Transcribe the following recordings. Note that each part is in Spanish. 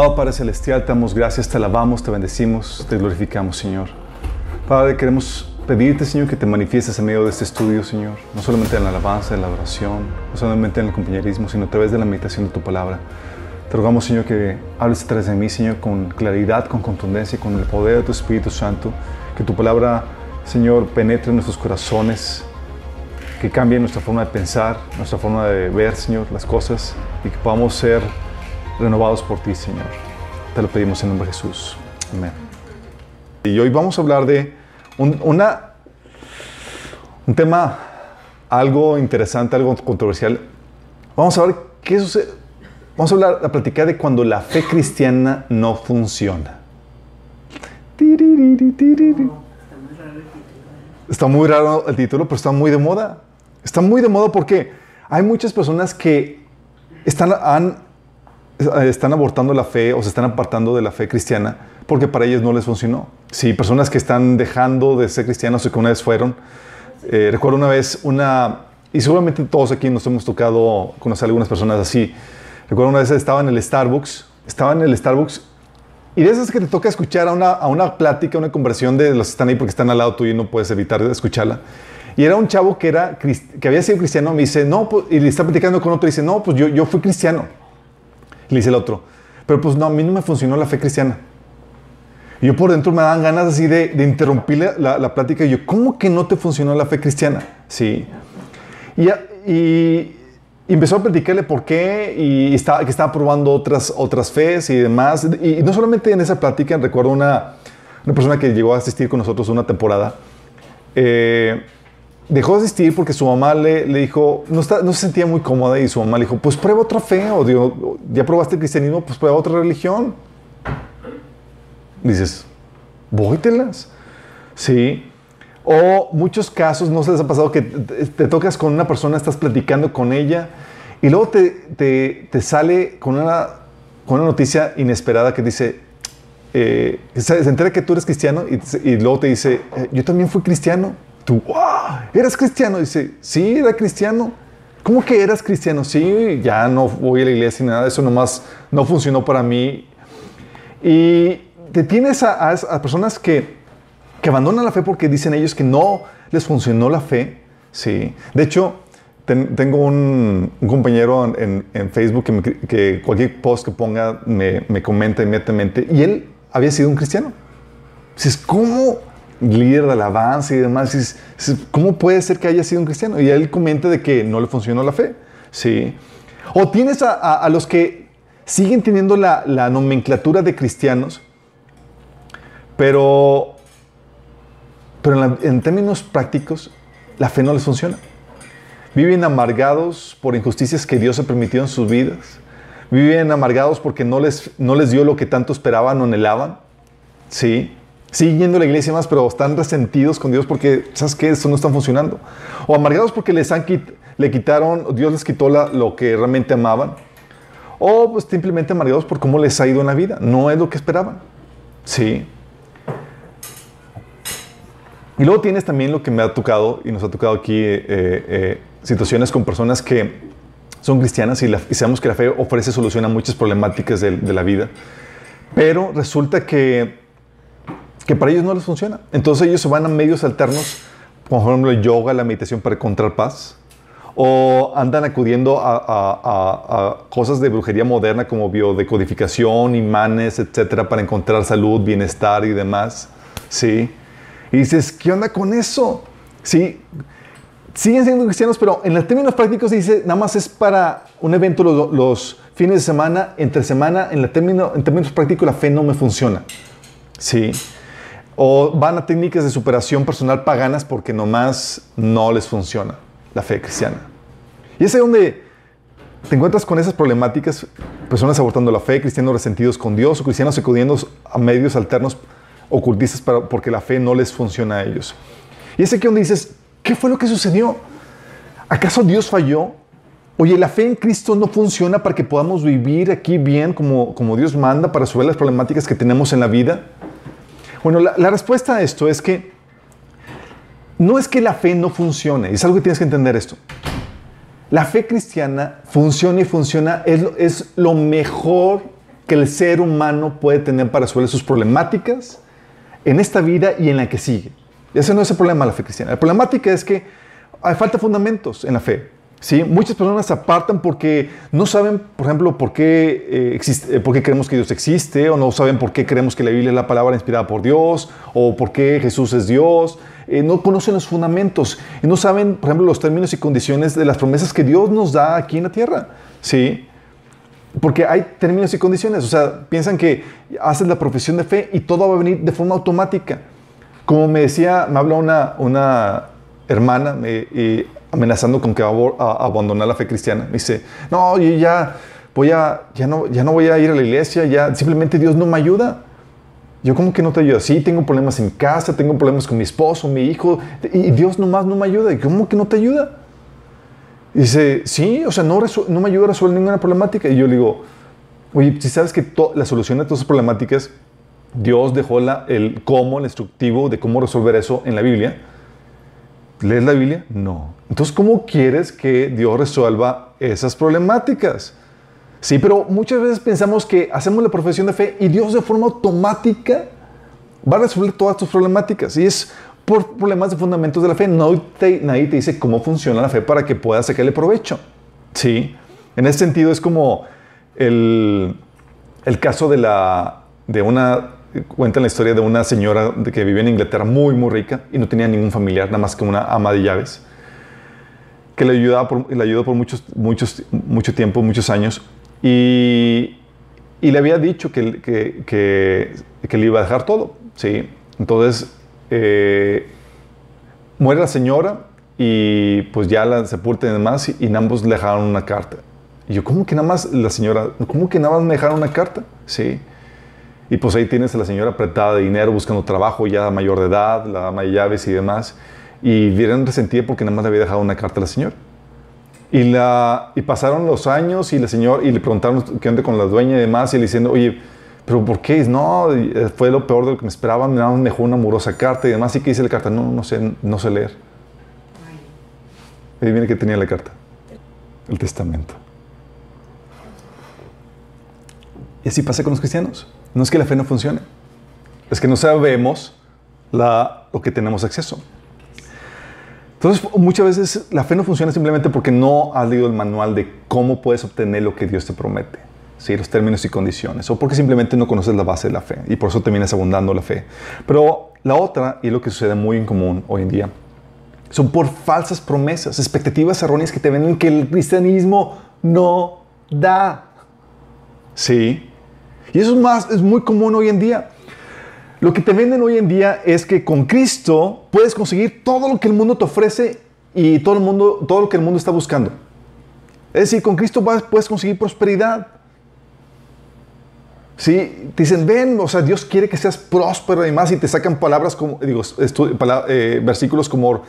Amado Padre Celestial, te damos gracias, te alabamos, te bendecimos, te glorificamos, Señor. Padre, queremos pedirte, Señor, que te manifiestes en medio de este estudio, Señor. No solamente en la alabanza, en la adoración, no solamente en el compañerismo, sino a través de la meditación de tu palabra. Te rogamos, Señor, que hables a través de mí, Señor, con claridad, con contundencia, con el poder de tu Espíritu Santo. Que tu palabra, Señor, penetre en nuestros corazones, que cambie nuestra forma de pensar, nuestra forma de ver, Señor, las cosas y que podamos ser renovados por ti, Señor. Te lo pedimos en nombre de Jesús. Amén. Y hoy vamos a hablar de un, una, un tema algo interesante, algo controversial. Vamos a ver qué sucede. Vamos a hablar, a platicar de cuando la fe cristiana no funciona. Está muy raro el título, pero está muy de moda. Está muy de moda porque hay muchas personas que están, han, están abortando la fe o se están apartando de la fe cristiana porque para ellos no les funcionó. Sí, personas que están dejando de ser cristianos o que una vez fueron. Eh, recuerdo una vez una, y seguramente todos aquí nos hemos tocado conocer a algunas personas así. Recuerdo una vez estaba en el Starbucks, estaba en el Starbucks y de esas que te toca escuchar a una, a una plática, una conversión de los que están ahí porque están al lado tuyo y no puedes evitar escucharla. Y era un chavo que, era, que había sido cristiano, me dice, no, pues", y le está platicando con otro, y dice, no, pues yo, yo fui cristiano. Y le dice el otro, pero pues no, a mí no me funcionó la fe cristiana. Y yo por dentro me daban ganas así de, de interrumpir la, la, la plática. Y yo, ¿cómo que no te funcionó la fe cristiana? Sí. Y, y- y empezó a platicarle por qué y estaba, que estaba probando otras, otras fes y demás. Y, y no solamente en esa plática, recuerdo una, una persona que llegó a asistir con nosotros una temporada. eh, dejó de asistir porque su mamá le, le dijo, no, está- no se sentía muy cómoda y su mamá le dijo, pues prueba otra fe, o ya probaste el cristianismo, pues prueba otra religión. Dices, vóytelas. Sí. O muchos casos, no se les ha pasado que te, tocas con una persona, estás platicando con ella y luego te, te- te sale con una, con una noticia inesperada que dice, eh, se, se entera que tú eres cristiano y, y luego te dice, eh, yo también fui cristiano. Tú, ¡wow! ¿Eras cristiano? Dice, sí, era cristiano. ¿Cómo que eras cristiano? Sí, ya no voy a la iglesia ni nada, eso nomás no funcionó para mí. Y te tienes a, personas que, que abandonan la fe porque dicen ellos que no les funcionó la fe. Sí. De hecho, ten- tengo un, compañero en, Facebook que, cualquier post que ponga me, me comenta inmediatamente y él había sido un cristiano. Dices, ¿cómo? Líder de alabanza y demás. ¿cómo puede ser que haya sido un cristiano? Y él comenta de que no le funcionó la fe. Sí. O tienes a, los que siguen teniendo la, la nomenclatura de cristianos, pero, pero en términos prácticos, la fe no les funciona. Viven amargados por injusticias que Dios ha permitido en sus vidas. Viven amargados porque no les, no les dio lo que tanto esperaban o anhelaban. Sí. A la iglesia más, pero están resentidos con Dios porque, ¿sabes qué? Esto no está funcionando. O amargados porque les han quit- le quitaron, Dios les quitó la- lo que realmente amaban. O pues, simplemente amargados por cómo les ha ido en la vida. No es lo que esperaban. Sí. Y luego tienes también lo que me ha tocado, y nos ha tocado aquí, eh, eh, situaciones con personas que son cristianas y, sabemos que la fe ofrece solución a muchas problemáticas de la vida, pero resulta que, que para ellos no les funciona. Entonces ellos se van a medios alternos, como por ejemplo el yoga, la meditación para encontrar paz, o andan acudiendo a, a, cosas de brujería moderna como biodecodificación, imanes, etcétera, para encontrar salud, bienestar y demás. ¿Sí? Y dices, ¿qué onda con eso? ¿Sí? Siguen siendo cristianos, pero en los términos prácticos dice, nada más es para un evento los, fines de semana, entre semana, en, el término, en términos prácticos la fe no me funciona. ¿Sí? O van a técnicas de superación personal paganas porque nomás no les funciona la fe cristiana. Y es donde te encuentras con esas problemáticas, personas abortando la fe, cristianos resentidos con Dios o cristianos acudiendo a medios alternos ocultistas para, porque la fe no les funciona a ellos. Y es aquí donde dices, ¿qué fue lo que sucedió? ¿Acaso Dios falló? Oye, la fe en Cristo no funciona para que podamos vivir aquí bien como, como Dios manda para resolver las problemáticas que tenemos en la vida. Bueno, la, respuesta a esto es que no es que la fe no funcione, es algo que tienes que entender esto. La fe cristiana funciona y funciona, es, es lo mejor que el ser humano puede tener para resolver sus problemáticas en esta vida y en la que sigue. Ese no es el problema de la fe cristiana. La problemática es que hay falta de fundamentos en la fe. ¿Sí? Muchas personas se apartan porque no saben, por ejemplo, por qué, eh, existe, eh, por qué creemos que Dios existe, o no saben por qué creemos que la Biblia es la palabra inspirada por Dios, o por qué Jesús es Dios, eh, no conocen los fundamentos y no saben, por ejemplo, los términos y condiciones de las promesas que Dios nos da aquí en la tierra. ¿sí? Porque hay términos y condiciones. O sea, piensan que haces la profesión de fe y todo va a venir de forma automática. Como me decía, me habló una, una hermana y amenazando con que va a, abandonar la fe cristiana. Dice, no, ya voy a, ya no, ya no voy a ir a la iglesia, ya simplemente Dios no me ayuda. Yo, ¿cómo que no te ayuda? Sí, tengo problemas en casa, tengo problemas con mi esposo, mi hijo, y Dios nomás no me ayuda. ¿Cómo que no te ayuda? Dice, sí, o sea, no, me ayuda a resolver ninguna problemática. Y yo le digo, oye, si sabes que la solución de todas esas problemáticas, Dios dejó la, el cómo, el instructivo de cómo resolver eso en la Biblia. ¿Lees la Biblia? No. Entonces, ¿cómo quieres que Dios resuelva esas problemáticas? Sí, pero muchas veces pensamos que hacemos la profesión de fe y Dios de forma automática va a resolver todas tus problemáticas. Y es por problemas de fundamentos de la fe. No nadie te dice cómo funciona la fe para que puedas sacarle provecho. Sí, en ese sentido es como el, el caso de, la, de una, cuentan la historia de una señora que vivía en Inglaterra muy, muy rica y no tenía ningún familiar, nada más que una ama de llaves, que le, ayudaba le ayudó por muchos, muchos, mucho tiempo, muchos años, y, y le había dicho que, que, que, que, le iba a dejar todo. ¿sí? Entonces, eh, muere la señora y pues ya la sepultan y demás, y, y ambos le dejaron una carta. Y yo, ¿cómo que nada más la señora, cómo que nada más me dejaron una carta? Sí. Y pues ahí tienes a la señora apretada de dinero, buscando trabajo, ya mayor de edad, la dama de llaves y demás. Y vieron resentida porque nada más le había dejado una carta a la señora. Y, la, y pasaron los años y la señora, y le preguntaron qué onda con la dueña y demás, y le diciendo, oye, ¿pero por qué? No, fue lo peor de lo que me esperaban, me dejó una amorosa carta y demás. ¿Y qué dice la carta? No, no sé, no sé leer. Y viene que tenía la carta. El testamento. Y así pasa con los cristianos. No es que la fe no funcione, es que no sabemos lo que tenemos acceso. Entonces, muchas veces la fe no funciona simplemente porque no has leído el manual de cómo puedes obtener lo que Dios te promete, ¿sí? los términos y condiciones, o porque simplemente no conoces la base de la fe y por eso terminas abundando la fe. Pero la otra, y lo que sucede muy en común hoy en día, son por falsas promesas, expectativas erróneas que te venden que el cristianismo no da. ¿Sí? Y eso es, más, es muy común hoy en día. Lo que te venden hoy en día es que con Cristo puedes conseguir todo lo que el mundo te ofrece y todo, el mundo, todo lo que el mundo está buscando. Es decir, con Cristo puedes conseguir prosperidad. Sí, te dicen, ven, o sea, Dios quiere que seas próspero y más, y te sacan palabras como, digo, eh, versículos como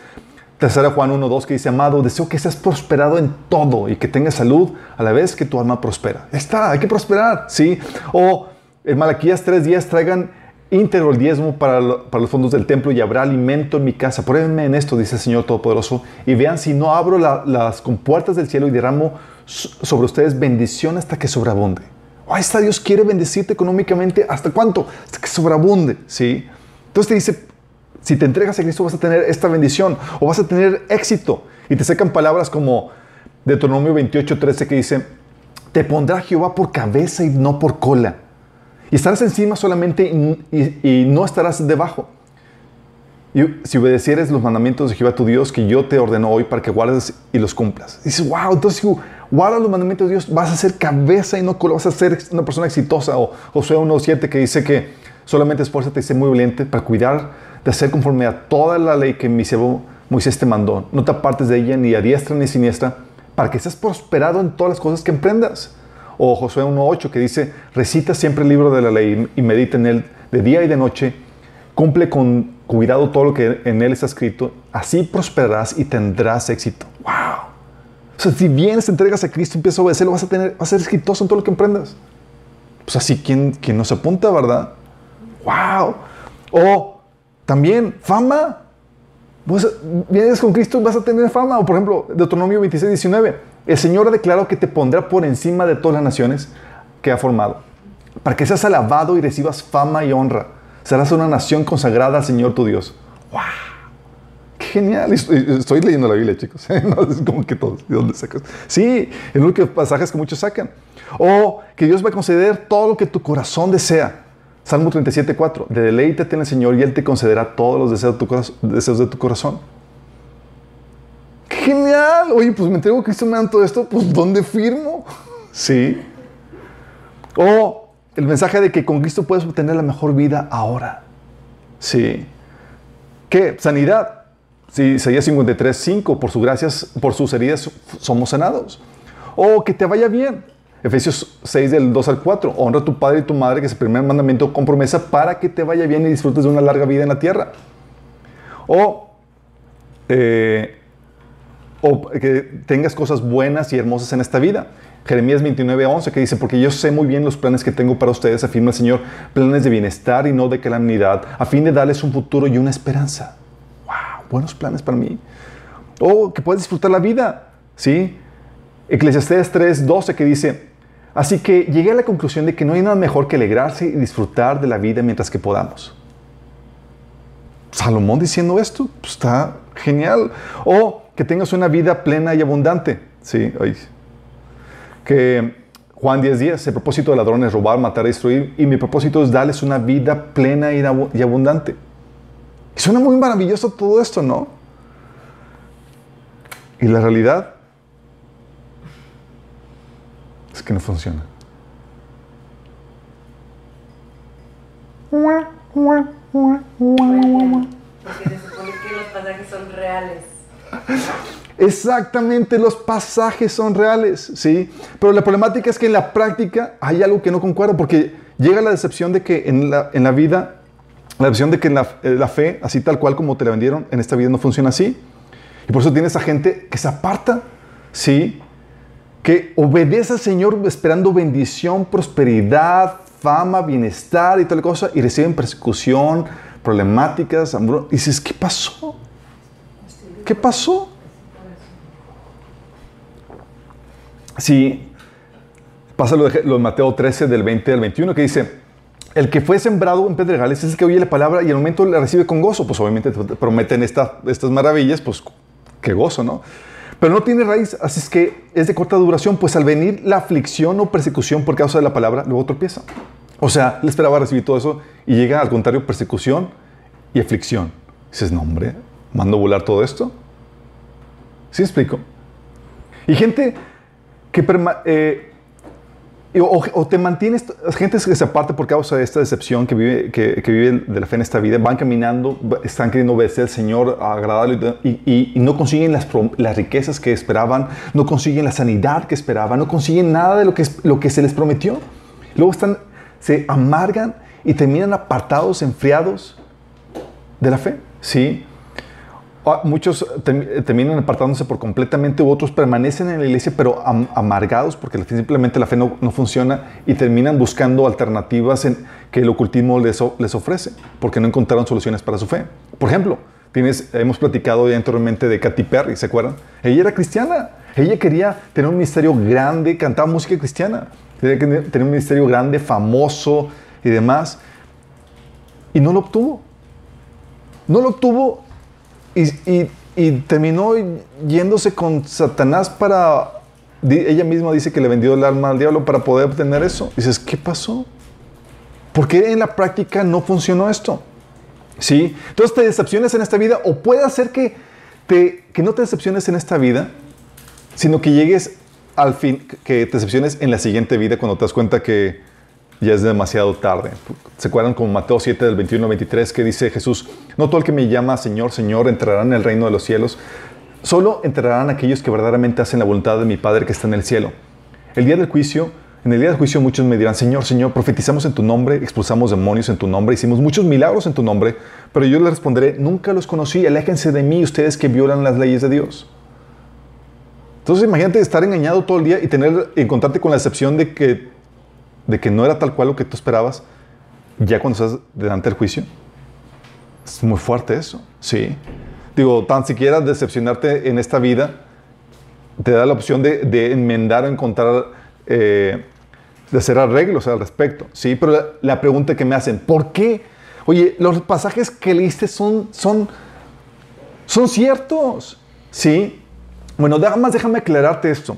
3 Juan 1, 2 que dice, amado, deseo que seas prosperado en todo y que tengas salud a la vez que tu alma prospera. está, hay que prosperar, ¿sí? O en Malaquías 3 días traigan íntegro el diezmo para, los fondos del templo y habrá alimento en mi casa. Pruébenme en esto, dice el Señor Todopoderoso, y vean si no abro las compuertas del cielo y derramo sobre ustedes bendición hasta que sobreabunde. Ahí está, Dios quiere bendecirte económicamente. ¿Hasta cuánto? Hasta que sobreabunde, ¿sí? Entonces te dice, si te entregas a Cristo vas a tener esta bendición o vas a tener éxito. Y te sacan palabras como Deuteronomio 28, 13 que dice, te pondrá Jehová por cabeza y no por cola. Y estarás encima solamente y, no estarás debajo. Y si obedecieres los mandamientos de Jehová tu Dios que yo te ordeno hoy para que guardes y los cumplas. dices, wow, entonces si guardas los mandamientos de Dios, vas a ser cabeza y no cola, vas a ser una persona exitosa. O Josué 1.7 que dice que solamente esfuérzate y sé muy valiente para cuidar de hacer conforme a toda la ley que mi siervo Moisés te mandó. No te apartes de ella ni a diestra ni a siniestra para que seas prosperado en todas las cosas que emprendas. O Josué 1.8 que dice, recita siempre el libro de la ley y medita en él de día y de noche, cumple con cuidado todo lo que en él está escrito, así prosperarás y tendrás éxito. ¡Wow! O sea, si vienes, te entregas a Cristo, empiezas a obedecerlo, vas a, tener, vas a ser exitoso en todo lo que emprendas. Pues así, ¿quién, quién nos apunta, verdad? ¡Wow! O también fama. Vos vienes con Cristo, vas a tener fama. O por ejemplo, Deuteronomio 26, 19. El Señor ha declarado que te pondrá por encima de todas las naciones que ha formado, para que seas alabado y recibas fama y honra. Serás una nación consagrada al Señor tu Dios. ¡Wow! ¡Qué genial! Estoy leyendo la Biblia, chicos. No es como que todos. ¿De dónde sacas? Sí, en único pasajes que muchos sacan. O que Dios va a conceder todo lo que tu corazón desea. Salmo 37, 4. De deleítate en el Señor y Él te concederá todos los deseos de tu, corazón, deseos. Genial. Oye, pues me entrego a Cristo, me dan todo esto, pues ¿dónde firmo? Sí. O el mensaje de que con Cristo puedes obtener la mejor vida ahora. Sí. ¿Qué? Sanidad. Sí, Isaías 53, 5. Por, sus gracias, por sus heridas somos sanados. O que te vaya bien. Efesios 6 del 2 al 4. Honra a tu padre y tu madre, que es el primer mandamiento con promesa para que te vaya bien y disfrutes de una larga vida en la tierra. O, eh, o que tengas cosas buenas y hermosas en esta vida. Jeremías 29, 11, que dice, porque yo sé muy bien los planes que tengo para ustedes, afirma el Señor, planes de bienestar y no de calamidad, a fin de darles un futuro y una esperanza. ¡Wow! Buenos planes para mí. O que puedes disfrutar la vida, ¿sí? Eclesiastés 3, 12, que dice, Así que llegué a la conclusión de que no hay nada mejor que alegrarse y disfrutar de la vida mientras que podamos. Salomón diciendo esto, pues está genial. O que tengas una vida plena y abundante. Sí, que Juan 10 días, el propósito de ladrones es robar, matar destruir, y mi propósito es darles una vida plena y abundante. Y suena muy maravilloso todo esto, ¿no? Y la realidad es que no funciona. Exactamente, los pasajes son reales, ¿sí? Pero la problemática es que en la práctica hay algo que no concuerda, porque llega la decepción de que en la, en la vida, la decepción de que en la, eh, la, fe, así tal cual como te la vendieron, en esta vida no funciona así. Y por eso tienes a gente que se aparta, ¿sí? Que obedece al Señor esperando bendición, prosperidad, fama, bienestar y tal cosa, y reciben persecución, problemáticas, hambruna. Y dices, ¿qué pasó? ¿Qué pasó? Sí, pasa lo de, Mateo 13, del 20 al 21, que dice, el que fue sembrado en pedregales es el que oye la palabra y al momento la recibe con gozo. Pues obviamente te prometen estas maravillas, pues qué gozo, ¿no? Pero no tiene raíz, así es que es de corta duración, pues al venir la aflicción o persecución por causa de la palabra, luego tropieza. O sea, le esperaba recibir todo eso y llega al contrario persecución y aflicción. dices, no hombre, mando volar todo esto. ¿Sí explico? Y gente que eh, o, te mantienes, gente que se aparte por causa de esta decepción que vive, que, vive de la fe en esta vida, van caminando, están queriendo obedecer al Señor, agradarle y, y, no consiguen las, las, riquezas que esperaban, no consiguen la sanidad que esperaban, no consiguen nada de lo que, lo que se les prometió. Luego están, se amargan y terminan apartados, enfriados de la fe. ¿sí? Ah, muchos terminan apartándose por completamente, otros permanecen en la iglesia, pero amargados porque simplemente la fe no, funciona y terminan buscando alternativas en, que el ocultismo les, les ofrece, porque no encontraron soluciones para su fe. Por ejemplo, tienes, hemos platicado ya anteriormente de Katy Perry, ¿se acuerdan? Ella era cristiana, ella quería tener un ministerio grande, cantaba música cristiana, quería tener un ministerio grande, famoso y demás, y no lo obtuvo. No lo obtuvo y, terminó yéndose con Satanás para... Ella misma dice que le vendió el alma al diablo para poder obtener eso. dices, ¿qué pasó? ¿Por qué en la práctica no funcionó esto? ¿Sí? Entonces te decepciones en esta vida o puede hacer que, te, que no te decepciones en esta vida, sino que llegues al fin, que te decepciones en la siguiente vida cuando te das cuenta que ya es demasiado tarde. ¿Se acuerdan con Mateo 7 del 21 al 23 que dice Jesús, no todo el que me llama Señor, Señor entrará en el reino de los cielos, solo entrarán aquellos que verdaderamente hacen la voluntad de mi Padre que está en el cielo. El día del juicio, en el día del juicio muchos me dirán, Señor, Señor, profetizamos en tu nombre, expulsamos demonios en tu nombre, hicimos muchos milagros en tu nombre, pero yo les responderé, nunca los conocí, aléjense de mí ustedes que violan las leyes de Dios. Entonces imagínate estar engañado todo el día y tener, encontrarte con la excepción de que de que no era tal cual lo que tú esperabas, ya cuando estás delante del juicio. Es muy fuerte eso, sí. Digo, tan siquiera decepcionarte en esta vida te da la opción de, enmendar o encontrar, eh, de hacer arreglos al respecto, sí. Pero la, pregunta que me hacen, ¿por qué? Oye, los pasajes que leíste son, son, son ciertos, sí. Bueno, más déjame aclararte esto.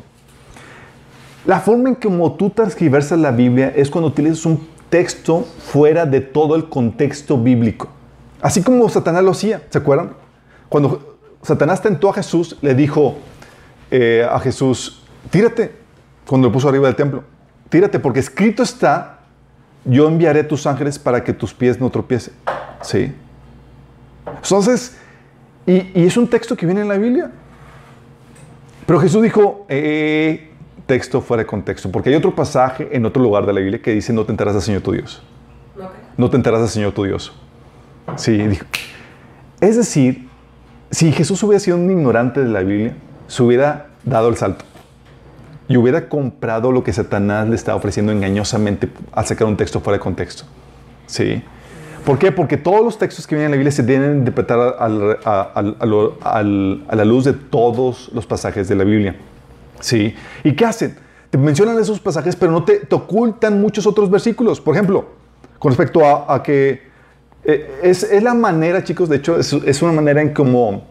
La forma en que tú transcribes la Biblia es cuando utilizas un texto fuera de todo el contexto bíblico. Así como Satanás lo hacía, ¿se acuerdan? Cuando Satanás tentó a Jesús, le dijo eh, a Jesús, tírate, cuando lo puso arriba del templo, tírate porque escrito está, yo enviaré tus ángeles para que tus pies no tropiecen. ¿Sí? Entonces, y, y es un texto que viene en la Biblia. Pero Jesús dijo, eh, texto fuera de contexto, porque hay otro pasaje en otro lugar de la Biblia que dice no te enteras del Señor tu Dios. No te enteras del Señor tu Dios. Sí, dijo. Es decir, si Jesús hubiera sido un ignorante de la Biblia, se hubiera dado el salto y hubiera comprado lo que Satanás le estaba ofreciendo engañosamente al sacar un texto fuera de contexto. ¿Sí? ¿Por qué? Porque todos los textos que vienen en la Biblia se tienen que interpretar a la luz de todos los pasajes de la Biblia. ¿Sí? ¿Y qué hacen? Te mencionan esos pasajes, pero no te, ocultan muchos otros versículos. Por ejemplo, con respecto a, que eh, es, la manera, chicos, de hecho, es, una manera en cómo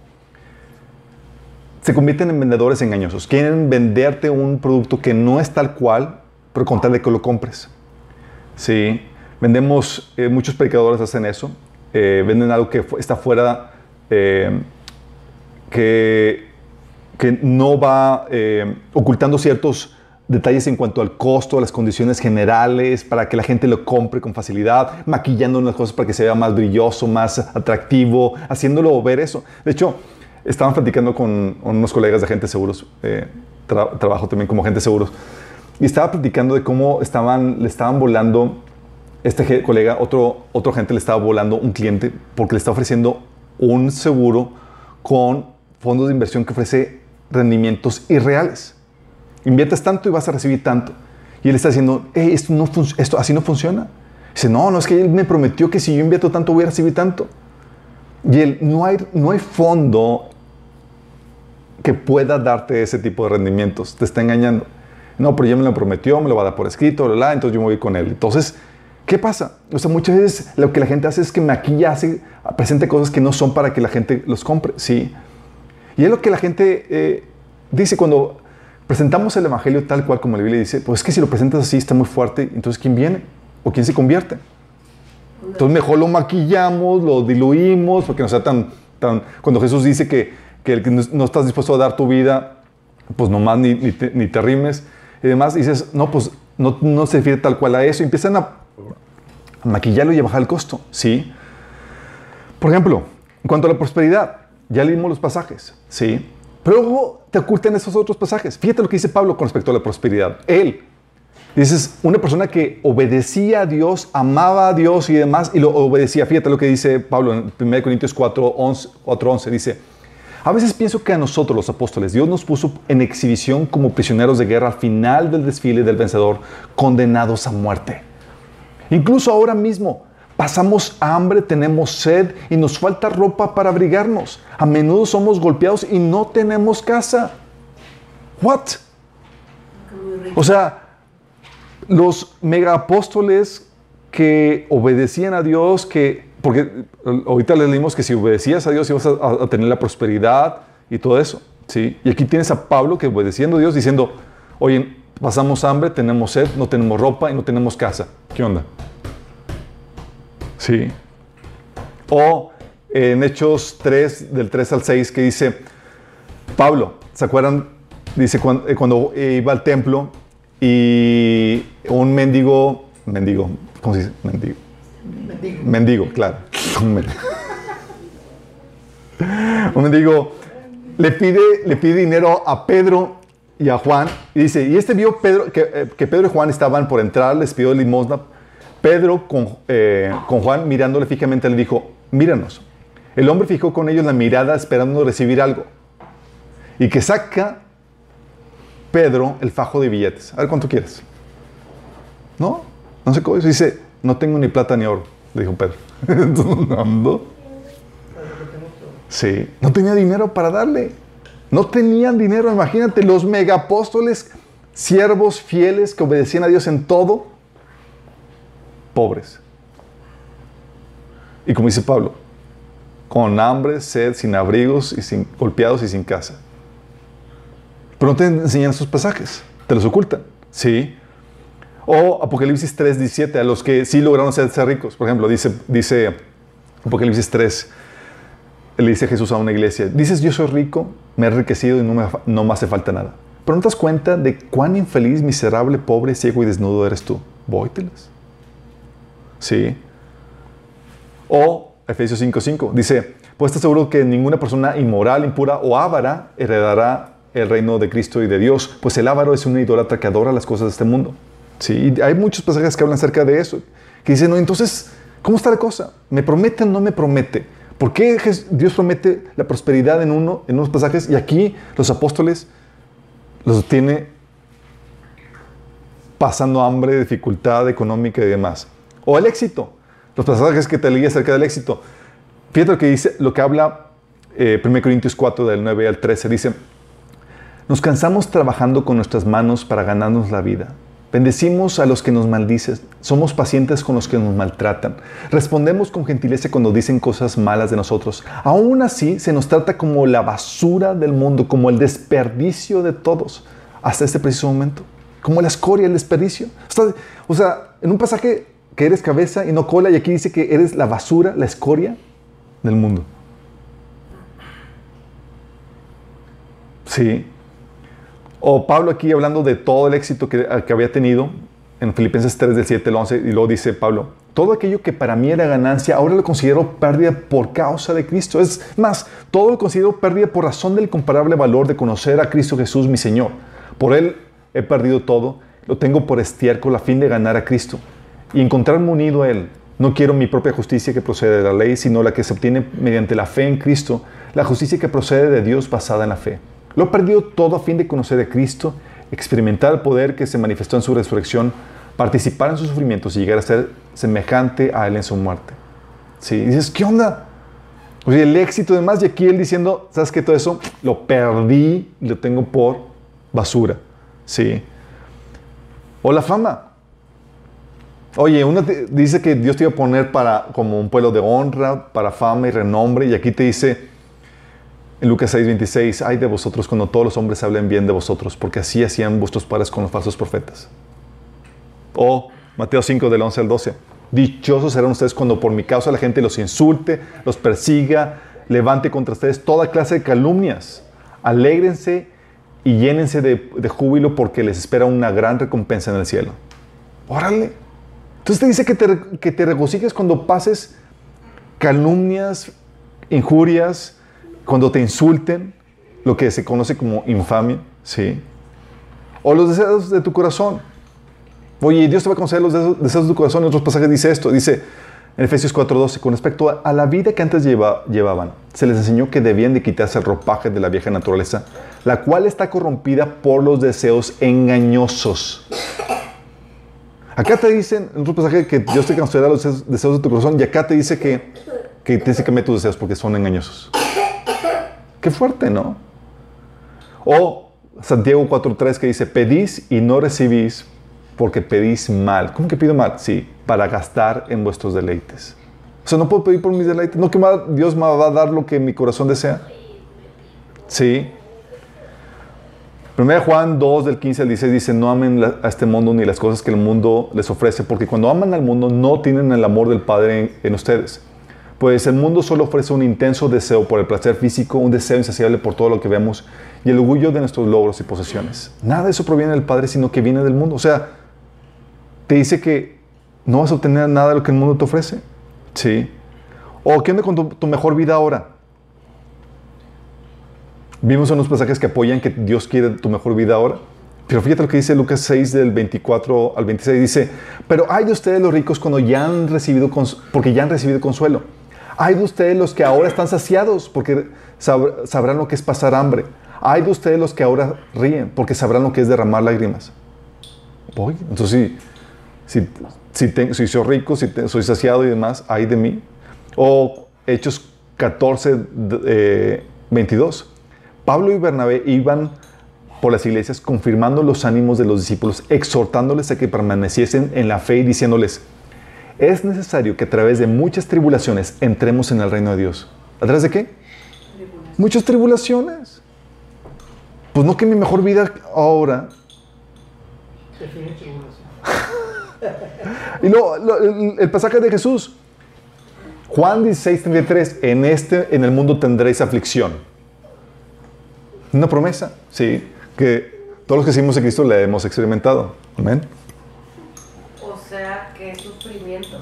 se convierten en vendedores engañosos. Quieren venderte un producto que no es tal cual, pero con tal de que lo compres. Sí, vendemos, eh, muchos predicadores hacen eso. Eh, venden algo que está fuera, que que no va eh, ocultando ciertos detalles en cuanto al costo, a las condiciones generales, para que la gente lo compre con facilidad, maquillando unas cosas para que se vea más brilloso, más atractivo, haciéndolo ver eso. De hecho, estaban platicando con unos colegas de agentes seguros, eh, trabajo también como agentes seguros, y estaba platicando de cómo estaban, le estaban volando, este colega, otro, otro agente le estaba volando un cliente porque le está ofreciendo un seguro con fondos de inversión que ofrece rendimientos irreales. Inviertes tanto y vas a recibir tanto. Y él está diciendo, esto, no esto así no funciona. Dice, no, no es que él me prometió que si yo invierto tanto voy a recibir tanto. Y él, no hay, no hay fondo que pueda darte ese tipo de rendimientos. Te está engañando. No, pero ya me lo prometió, me lo va a dar por escrito, bla, entonces yo me voy con él. Entonces, ¿qué pasa? O sea, muchas veces lo que la gente hace es que maquilla, hace, presente cosas que no son para que la gente los compre. Sí. Y es lo que la gente eh, dice cuando presentamos el Evangelio tal cual como la Biblia dice, pues es que si lo presentas así está muy fuerte, entonces ¿quién viene? ¿O quién se convierte? Entonces mejor lo maquillamos, lo diluimos, porque no sea tan... tan cuando Jesús dice que, que el que no estás dispuesto a dar tu vida, pues nomás ni, ni, te, ni te rimes y demás, dices, no, pues no, no se refiere tal cual a eso, y empiezan a, maquillarlo y a bajar el costo, ¿sí? Por ejemplo, en cuanto a la prosperidad, ya leímos los pasajes, ¿sí? Pero luego te ocultan esos otros pasajes. Fíjate lo que dice Pablo con respecto a la prosperidad. Él, dices, una persona que obedecía a Dios, amaba a Dios y demás, y lo obedecía. Fíjate lo que dice Pablo en 1 Corintios 4, 11, 4, 11. Dice, A veces pienso que a nosotros, los apóstoles, Dios nos puso en exhibición como prisioneros de guerra al final del desfile del vencedor, condenados a muerte. Incluso ahora mismo pasamos hambre, tenemos sed y nos falta ropa para abrigarnos. A menudo somos golpeados y no tenemos casa. What? O sea, los megaapóstoles que obedecían a Dios, que, porque ahorita le leímos que si obedecías a Dios ibas a, tener la prosperidad y todo eso, ¿sí? Y aquí tienes a Pablo que obedeciendo a Dios diciendo, oye, pasamos hambre, tenemos sed, no tenemos ropa y no tenemos casa. ¿Qué onda? Sí. O en Hechos 3, del 3 al 6, que dice, Pablo, ¿se acuerdan? Dice cuando, eh, cuando iba al templo y un mendigo, mendigo, ¿cómo se dice? Mendigo. Mendigo, mendigo claro. un mendigo le pide, le pide dinero a Pedro y a Juan y dice, y este vio Pedro, que, eh, que Pedro y Juan estaban por entrar, les pidió limosna. Pedro con, eh, con Juan mirándole fijamente le dijo, míranos. El hombre fijó con ellos la mirada esperando recibir algo. Y que saca Pedro el fajo de billetes. A ver cuánto quieres. ¿No? No sé cómo eso. Dice, no tengo ni plata ni oro, le dijo Pedro. Sí, no tenía dinero para darle. No tenían dinero, imagínate, los megapóstoles, siervos fieles que obedecían a Dios en todo, pobres. Y como dice Pablo, con hambre, sed, sin abrigos y sin golpeados y sin casa. Pero no te enseñan esos pasajes, te los ocultan. Sí. O Apocalipsis 3, 17, a los que sí lograron ser, ricos. Por ejemplo, dice, dice Apocalipsis 3, le dice Jesús a una iglesia, dices yo soy rico, me he enriquecido y no me, no me hace falta nada. Pero no te das cuenta de cuán infeliz, miserable, pobre, ciego y desnudo eres tú. Vóytelas. Sí. O Efesios 5:5 dice, pues estás seguro que ninguna persona inmoral, impura o avara heredará el reino de Cristo y de Dios, pues el avaro es un idólatra que adora las cosas de este mundo. Sí, hay muchos pasajes que hablan acerca de eso, que dicen, no, entonces, ¿cómo está la cosa? ¿Me promete o no me promete? ¿Por qué Dios promete la prosperidad en, en unos pasajes y aquí los apóstoles los tiene pasando hambre, dificultad económica y demás? O el éxito, los pasajes que te leí acerca del éxito. Fíjate lo que dice, lo que habla eh, 1 Corintios 4 del 9 al 13, dice, nos cansamos trabajando con nuestras manos para ganarnos la vida. Bendecimos a los que nos maldicen, somos pacientes con los que nos maltratan, respondemos con gentileza cuando dicen cosas malas de nosotros. Aún así, se nos trata como la basura del mundo, como el desperdicio de todos, hasta este preciso momento, como la escoria, el desperdicio. O sea, en un pasaje que eres cabeza y no cola, y aquí dice que eres la basura, la escoria del mundo. Sí, o Pablo aquí hablando de todo el éxito que, había tenido en Filipenses 3 del 7 al 11 y luego dice Pablo, todo aquello que para mí era ganancia, ahora lo considero pérdida por causa de Cristo. Es más, todo lo considero pérdida por razón del incomparable valor de conocer a Cristo Jesús mi Señor. Por Él he perdido todo, lo tengo por estiércol a fin de ganar a Cristo y encontrarme unido a Él. No quiero mi propia justicia que procede de la ley, sino la que se obtiene mediante la fe en Cristo, la justicia que procede de Dios basada en la fe. Lo perdió todo a fin de conocer a Cristo, experimentar el poder que se manifestó en su resurrección, participar en sus sufrimientos y llegar a ser semejante a Él en su muerte. Sí, y dices, ¿qué onda? O sea, el éxito demás, y aquí él diciendo, ¿sabes qué? Todo eso lo perdí y lo tengo por basura. Sí. O la fama. Oye, uno dice que Dios te iba a poner para, como un pueblo de honra, para fama y renombre, y aquí te dice, en Lucas 6:26, ay de vosotros cuando todos los hombres hablen bien de vosotros, porque así hacían vuestros padres con los falsos profetas. O Mateo 5 del 11 al 12, dichosos serán ustedes cuando por mi causa la gente los insulte, los persiga, levante contra ustedes toda clase de calumnias. Alégrense y llénense de, júbilo porque les espera una gran recompensa en el cielo. Órale. Entonces te dice que te, regocijes cuando pases calumnias, injurias, cuando te insulten, lo que se conoce como infamia, ¿sí? O los deseos de tu corazón. Oye, Dios te va a conceder los deseos de tu corazón. En otros pasajes dice esto, dice, En Efesios 4:12, con respecto a la vida que antes llevaban, se les enseñó que debían de quitarse el ropaje de la vieja naturaleza, la cual está corrompida por los deseos engañosos. Acá te dicen, en otro pasaje, que Dios te concederá los deseos de tu corazón, y acá te dice que, que dice que tus deseos porque son engañosos. Qué fuerte, ¿no? O Santiago 4.3 que dice, pedís y no recibís porque pedís mal. ¿Cómo que pido mal? Sí, para gastar en vuestros deleites. O sea, no puedo pedir por mis deleites. No que Dios me va a dar lo que mi corazón desea. Sí. 1 Juan 2 del 15 al 16 dice, no amen a este mundo ni las cosas que el mundo les ofrece, porque cuando aman al mundo no tienen el amor del Padre en, ustedes. Pues el mundo solo ofrece un intenso deseo por el placer físico, un deseo insaciable por todo lo que vemos y el orgullo de nuestros logros y posesiones. Nada de eso proviene del Padre, sino que viene del mundo. O sea, te dice que no vas a obtener nada de lo que el mundo te ofrece. ¿Sí? ¿O qué onda con tu, mejor vida ahora? Vimos unos pasajes que apoyan que Dios quiere tu mejor vida ahora. Pero fíjate lo que dice Lucas 6 del 24 al 26. Dice, pero hay de ustedes los ricos cuando ya han recibido, porque ya han recibido consuelo. Hay de ustedes los que ahora están saciados porque sabrán lo que es pasar hambre. Hay de ustedes los que ahora ríen porque sabrán lo que es derramar lágrimas. entonces si, si, soy rico, si soy saciado y demás, hay de mí. O Hechos 14, 22. Pablo y Bernabé iban por las iglesias confirmando los ánimos de los discípulos, exhortándoles a que permaneciesen en la fe y diciéndoles, es necesario que a través de muchas tribulaciones entremos en el reino de Dios. ¿A través de qué? Muchas tribulaciones. Pues no que mi mejor vida ahora. y luego el, pasaje de Jesús. Juan 16, 33. En este, en el mundo tendréis aflicción. Una promesa, sí, que todos los que seguimos a Cristo le hemos experimentado. Amén. O sea, que sufrimiento.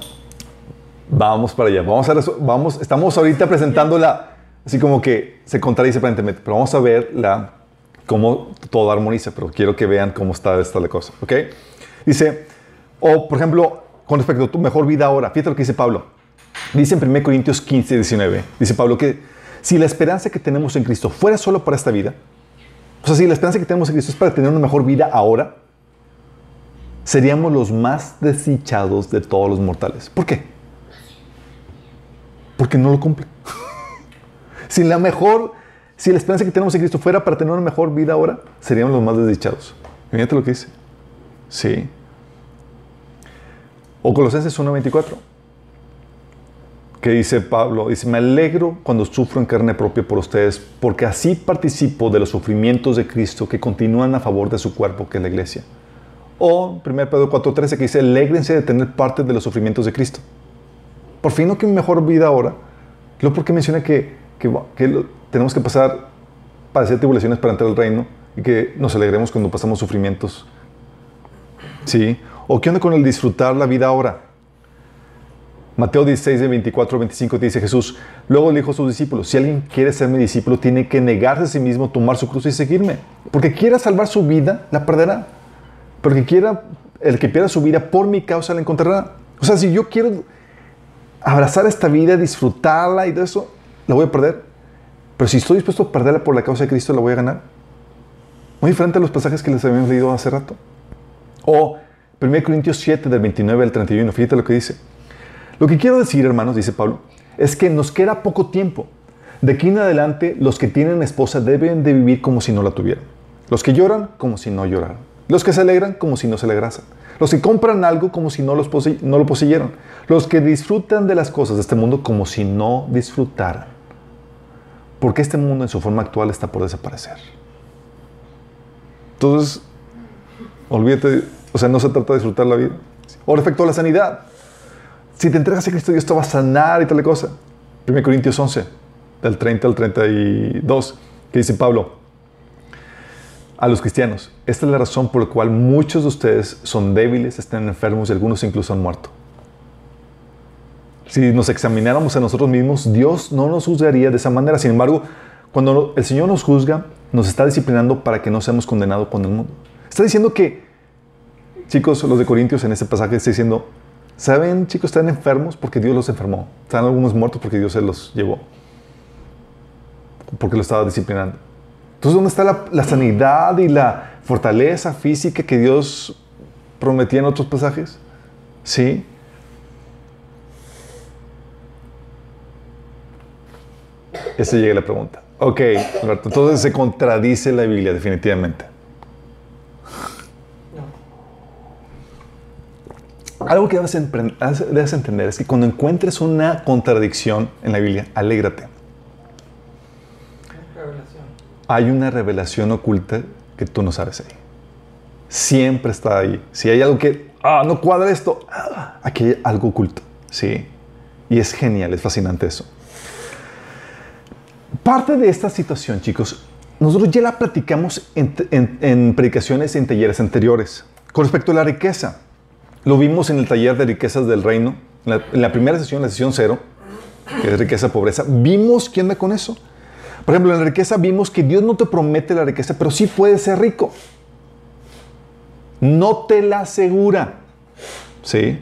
Vamos para allá. Vamos a, vamos, estamos ahorita presentándola así como que se contradice aparentemente, pero vamos a ver la cómo todo armoniza, pero quiero que vean cómo está esta la cosa, ¿ok? Dice, o por ejemplo, con respecto a tu mejor vida ahora, fíjate lo que dice Pablo. Dice en 1 Corintios 15, 19, dice Pablo que si la esperanza que tenemos en Cristo fuera solo para esta vida, o sea, si la esperanza que tenemos en Cristo es para tener una mejor vida ahora, seríamos los más desdichados de todos los mortales. ¿Por qué? Porque no lo cumple. si la mejor si la esperanza que tenemos en Cristo fuera para tener una mejor vida ahora, seríamos los más desdichados. Fíjate lo que dice. Sí. O Colosenses 1.24. Que dice Pablo, dice, me alegro cuando sufro en carne propia por ustedes, porque así participo de los sufrimientos de Cristo que continúan a favor de su cuerpo, que es la iglesia. O 1 Pedro 4.13 que dice, alégrense de tener parte de los sufrimientos de Cristo. Por fin no que mejor vida ahora. Luego porque menciona que tenemos que pasar, padecer tribulaciones para entrar al reino y que nos alegremos cuando pasamos sufrimientos. ¿Sí? ¿O qué onda con el disfrutar la vida ahora? Mateo 16, de 24 25 dice Jesús, luego dijo a sus discípulos, si alguien quiere ser mi discípulo, tiene que negarse a sí mismo, tomar su cruz y seguirme. Porque quiera salvar su vida, la perderá. Pero que quiera, el que pierda su vida por mi causa, la encontrará. O sea, si yo quiero abrazar esta vida, disfrutarla y de eso, la voy a perder. Pero si estoy dispuesto a perderla por la causa de Cristo, la voy a ganar. Muy diferente a los pasajes que les habíamos leído hace rato. O 1 Corintios 7, del 29 al 31, fíjate lo que dice. Lo que quiero decir, hermanos, dice Pablo, es que nos queda poco tiempo. De aquí en adelante, los que tienen esposa deben de vivir como si no la tuvieran. Los que lloran, como si no lloraran. Los que se alegran, como si no se alegrasen. Los que compran algo, como si no, los no lo poseyeran. Los que disfrutan de las cosas de este mundo, como si no disfrutaran porque este mundo en su forma actual está por desaparecer. Entonces, olvídate, o sea, no se trata de disfrutar la vida. O respecto a la sanidad, si te entregas a Cristo, Dios te va a sanar y tal cosa. 1 Corintios 11, del 30 al 32, que dice Pablo, a los cristianos, esta es la razón por la cual muchos de ustedes son débiles, están enfermos y algunos incluso han muerto. Si nos examináramos a nosotros mismos, Dios no nos juzgaría de esa manera. Sin embargo, cuando el Señor nos juzga, nos está disciplinando para que no seamos condenados con el mundo. Está diciendo que, chicos, los de Corintios en este pasaje está diciendo, ¿Saben, chicos? Están enfermos porque Dios los enfermó. Están algunos muertos porque Dios se los llevó. Porque lo estaba disciplinando. Entonces, ¿dónde está la, sanidad y la fortaleza física que Dios prometía en otros pasajes? Sí. Esa llega la pregunta. Ok, entonces se contradice la Biblia definitivamente. Algo que debes, debes, entender es que cuando encuentres una contradicción en la Biblia, alégrate. Revelación. Hay una revelación oculta que tú no sabes ahí. Siempre está ahí. Si hay algo que, ah, no cuadra esto, ah, aquí hay algo oculto. Sí. Y es genial, es fascinante eso. Parte de esta situación, chicos, nosotros ya la platicamos en, predicaciones en talleres anteriores. Con respecto a la riqueza, lo vimos en el taller de riquezas del reino, en la, primera sesión, la sesión cero, que es riqueza, pobreza. Vimos quién anda con eso. Por ejemplo, en la riqueza vimos que Dios no te promete la riqueza, pero sí puedes ser rico. No te la asegura. ¿Sí?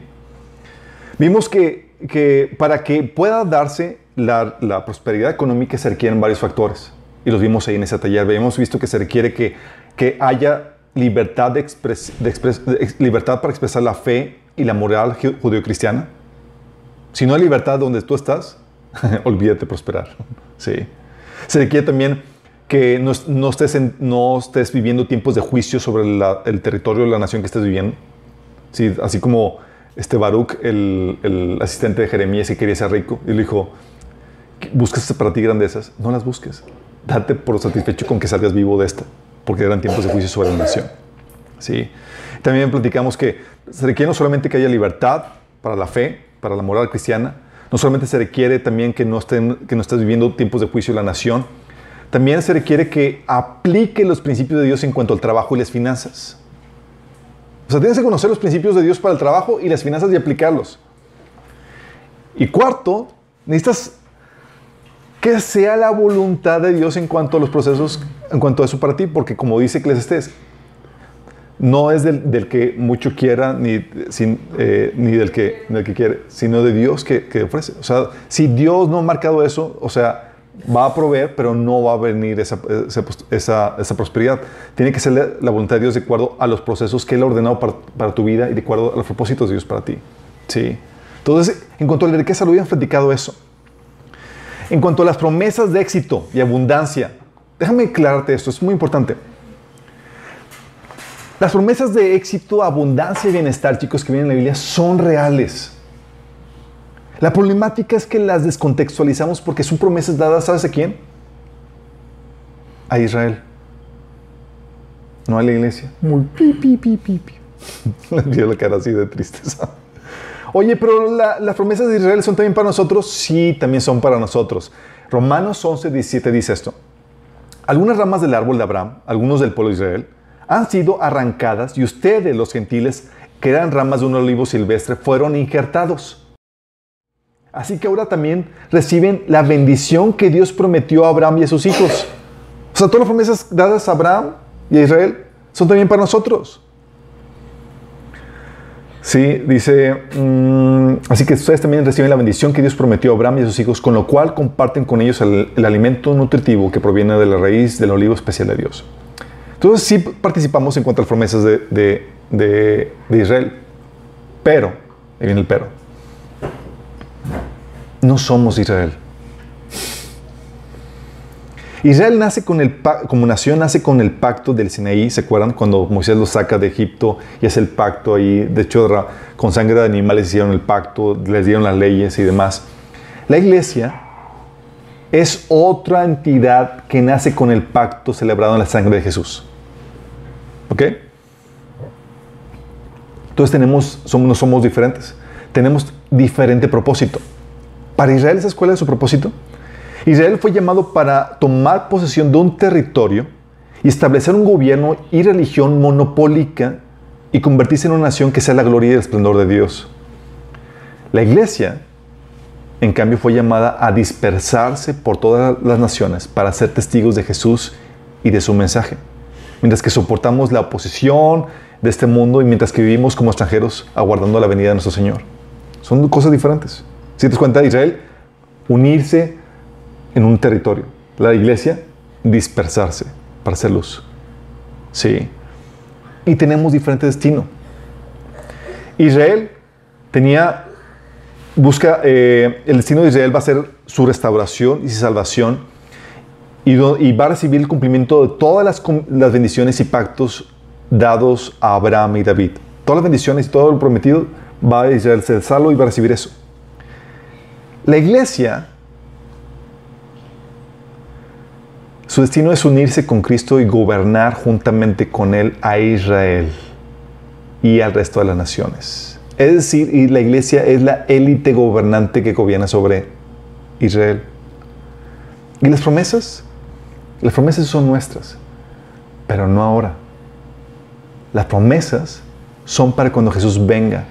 Vimos que, que para que pueda darse la, prosperidad económica se requieren varios factores. Y los vimos ahí en ese taller. Habíamos visto que se requiere que, que haya libertad, de, de libertad para expresar la fe y la moral judio-cristiana. Si no hay libertad donde tú estás, olvídate prosperar. Sí. Se requiere también que no, no, estés, no estés viviendo tiempos de juicio sobre el territorio de la nación que estés viviendo. Sí, así como este Baruch, el, el asistente de Jeremías, que quería ser rico, y le dijo, buscas para ti grandezas, no las busques. Date por satisfecho con que salgas vivo de esta, porque eran tiempos de juicio sobre la nación. ¿Sí? También platicamos que se requiere no solamente que haya libertad para la fe, para la moral cristiana, no solamente se requiere también que no, estén, que no estés viviendo tiempos de juicio de la nación, también se requiere que aplique los principios de Dios en cuanto al trabajo y las finanzas. O sea, tienes que conocer los principios de Dios para el trabajo y las finanzas y aplicarlos. Y cuarto, necesitas que sea la voluntad de Dios en cuanto a los procesos, en cuanto a eso para ti, porque como dice Eclesiastes, no es del, que mucho quiera ni, sin, eh, ni del, que, del que quiere, sino de Dios que, ofrece. O sea, si Dios no ha marcado eso, o sea, va a proveer, pero no va a venir esa, esa, prosperidad. Tiene que ser la, voluntad de Dios de acuerdo a los procesos que Él ha ordenado para, para, tu vida y de acuerdo a los propósitos de Dios para ti. Sí. Entonces, en cuanto a la riqueza, lo habían platicado eso. En cuanto a las promesas de éxito y abundancia, déjame aclararte esto, es muy importante. Las promesas de éxito, abundancia y bienestar, chicos, que vienen en la Biblia, son reales. La problemática es que las descontextualizamos porque son promesas dadas, ¿sabes a quién? A Israel. No a la iglesia. Muy pi, pi, pi, pi, pi. Le la cara así de tristeza. Oye, pero las promesas de Israel son también para nosotros. Sí, también son para nosotros. Romanos 11, 17 dice esto. Algunas ramas del árbol de Abraham, algunos del pueblo de Israel, han sido arrancadas y ustedes, los gentiles, que eran ramas de un olivo silvestre, fueron injertados. Así que ahora también reciben la bendición que Dios prometió a Abraham y a sus hijos. O sea, todas las promesas dadas a Abraham y a Israel son también para nosotros. Sí, dice, mm, así que ustedes también reciben la bendición que Dios prometió a Abraham y a sus hijos, con lo cual comparten con ellos el, alimento nutritivo que proviene de la raíz del olivo especial de Dios. Entonces sí participamos en cuanto a las promesas de, de Israel, pero, ahí viene el pero, no somos Israel. Israel nace con el como nación nace con el pacto del Sinaí, ¿se acuerdan? Cuando Moisés los saca de Egipto y hace el pacto ahí, de hecho con sangre de animales hicieron el pacto, les dieron las leyes y demás. La iglesia es otra entidad que nace con el pacto celebrado en la sangre de Jesús. ¿Ok? Entonces tenemos, somos, no somos diferentes. Tenemos diferente propósito. Para Israel, ¿esa escuela es su propósito? Israel fue llamado para tomar posesión de un territorio y establecer un gobierno y religión monopólica y convertirse en una nación que sea la gloria y el esplendor de Dios. La iglesia, en cambio, fue llamada a dispersarse por todas las naciones para ser testigos de Jesús y de su mensaje. Mientras que soportamos la oposición de este mundo y mientras que vivimos como extranjeros aguardando la venida de nuestro Señor. Son cosas diferentes. Si te das cuenta, Israel, unirse en un territorio. La iglesia, dispersarse para hacer luz. Sí. Y tenemos diferente destino. Israel tenía, busca, eh, el destino de Israel va a ser su restauración y su salvación y, va a recibir el cumplimiento de todas las, las bendiciones y pactos dados a Abraham y David. Todas las bendiciones y todo lo prometido va a Israel ser salvo y va a recibir eso. La iglesia, su destino es unirse con Cristo y gobernar juntamente con Él a Israel y al resto de las naciones. Es decir, y la iglesia es la élite gobernante que gobierna sobre Israel. ¿Y las promesas? Las promesas son nuestras, pero no ahora. Las promesas son para cuando Jesús venga.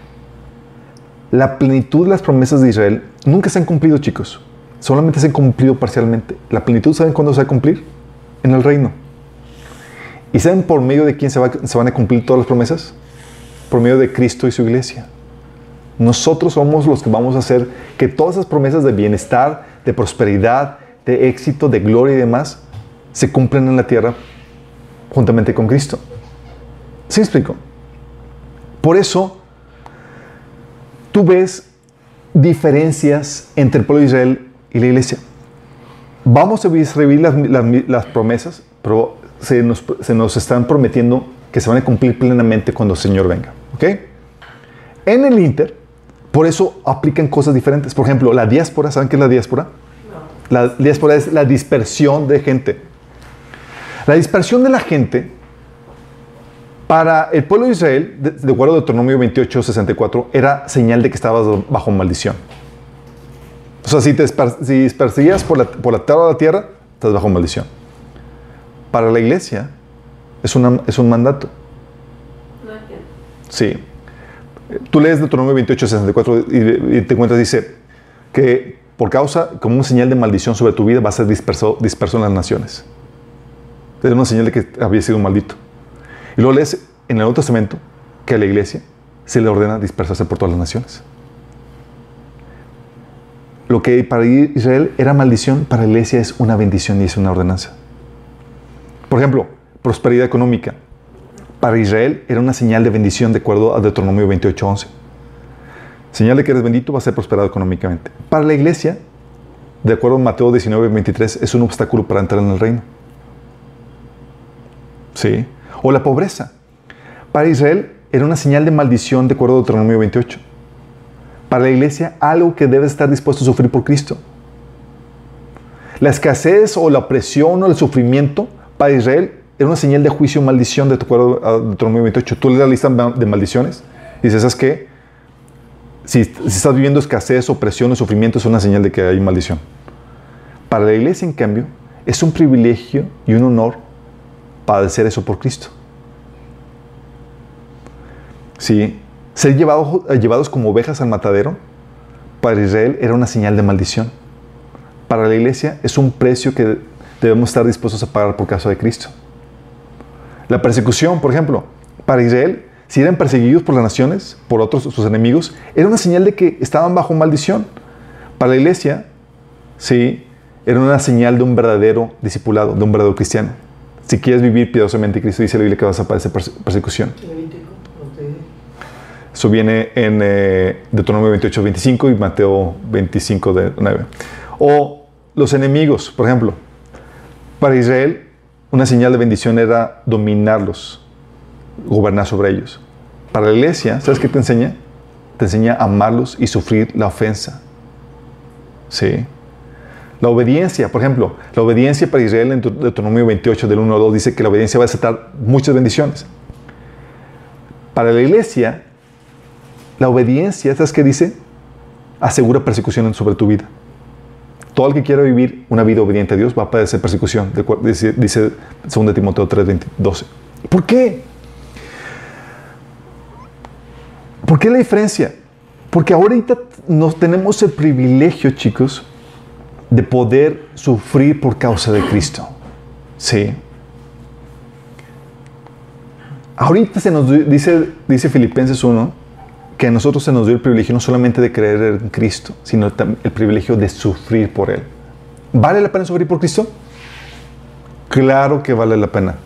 La plenitud de las promesas de Israel nunca se han cumplido, chicos. Solamente se han cumplido parcialmente. La plenitud, ¿saben cuándo se va a cumplir? En el reino. ¿Y saben por medio de quién se, se van a cumplir todas las promesas? Por medio de Cristo y su iglesia. Nosotros somos los que vamos a hacer que todas esas promesas de bienestar, de prosperidad, de éxito, de gloria y demás se cumplan en la tierra juntamente con Cristo. ¿Sí explico? Por eso, tú ves diferencias entre el pueblo de Israel y la iglesia. Vamos a recibir las, las, promesas, pero se nos, se nos, están prometiendo que se van a cumplir plenamente cuando el Señor venga. ¿Ok? En el Inter, por eso aplican cosas diferentes. Por ejemplo, la diáspora, ¿saben qué es la diáspora? No. La diáspora es la dispersión de gente. La dispersión de la gente para el pueblo de Israel, de, acuerdo a Deuteronomio 28, 64, era señal de que estabas bajo maldición. O sea, si te dispersías por la, por la tierra de la tierra, estás bajo maldición. Para la iglesia es, una, es un mandato. Sí. Tú lees Deuteronomio 28, 64 y, te encuentras, dice, que por causa, como una señal de maldición sobre tu vida, vas a ser disperso, disperso en las naciones. Es una señal de que había sido maldito. Y luego lees en el Nuevo Testamento que a la iglesia se le ordena dispersarse por todas las naciones. Lo que para Israel era maldición, para la iglesia es una bendición y es una ordenanza. Por ejemplo, prosperidad económica. Para Israel era una señal de bendición de acuerdo a Deuteronomio 28:11. Señal de que eres bendito, va a ser prosperado económicamente. Para la iglesia, de acuerdo a Mateo 19:23, es un obstáculo para entrar en el reino. ¿Sí? O la pobreza. Para Israel era una señal de maldición de acuerdo a Deuteronomio 28. Para la iglesia, algo que debe estar dispuesto a sufrir por Cristo. La escasez o la opresión o el sufrimiento para Israel era una señal de juicio o maldición de acuerdo a Deuteronomio 28. Tú lees la lista de maldiciones y dices, ¿sabes qué? Si, si estás viviendo escasez, opresión o sufrimiento, es una señal de que hay maldición. Para la iglesia, en cambio, es un privilegio y un honor padecer eso por Cristo. ¿sí? Ser llevados como ovejas al matadero, para Israel era una señal de maldición. Para la iglesia es un precio que debemos estar dispuestos a pagar por causa de Cristo. La persecución, por ejemplo, para Israel, si eran perseguidos por las naciones, por otros sus enemigos, era una señal de que estaban bajo maldición. Para la iglesia, sí, era una señal de un verdadero discipulado, de un verdadero cristiano. Si quieres vivir piadosamente, Cristo dice la Biblia que vas a padecer persecución. Eso viene en eh, Deuteronomio 28, 25 y Mateo 25, 9. O los enemigos, por ejemplo. Para Israel, una señal de bendición era dominarlos, gobernar sobre ellos. Para la iglesia, ¿sabes qué te enseña? Te enseña a amarlos y sufrir la ofensa. Sí. La obediencia, por ejemplo, la obediencia para Israel en Deuteronomio 28, del 1 al 2, dice que la obediencia va a desatar muchas bendiciones. Para la iglesia, la obediencia, ¿sabes qué dice? Asegura persecución sobre tu vida. Todo el que quiera vivir una vida obediente a Dios va a padecer persecución, dice, dice 2 Timoteo 3, 12. ¿Por qué? ¿Por qué la diferencia? Porque ahorita nos tenemos el privilegio, chicos, de poder sufrir por causa de Cristo. Sí. Ahorita se nos dice, dice Filipenses 1, que a nosotros se nos dio el privilegio no solamente de creer en Cristo, sino el privilegio de sufrir por Él. ¿Vale la pena sufrir por Cristo? Claro que vale la pena.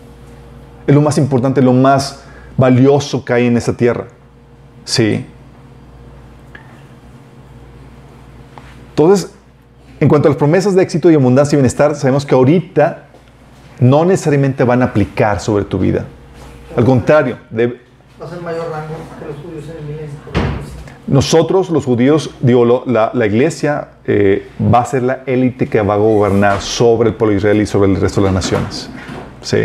Es lo más importante, lo más valioso que hay en esta tierra. Sí. Entonces, en cuanto a las promesas de éxito y abundancia y bienestar, sabemos que ahorita no necesariamente van a aplicar sobre tu vida. Al contrario, va a mayor rango que los judíos en el milenio. Nosotros, los judíos, digo, la, iglesia eh, va a ser la élite que va a gobernar sobre el pueblo de Israel y sobre el resto de las naciones. Sí.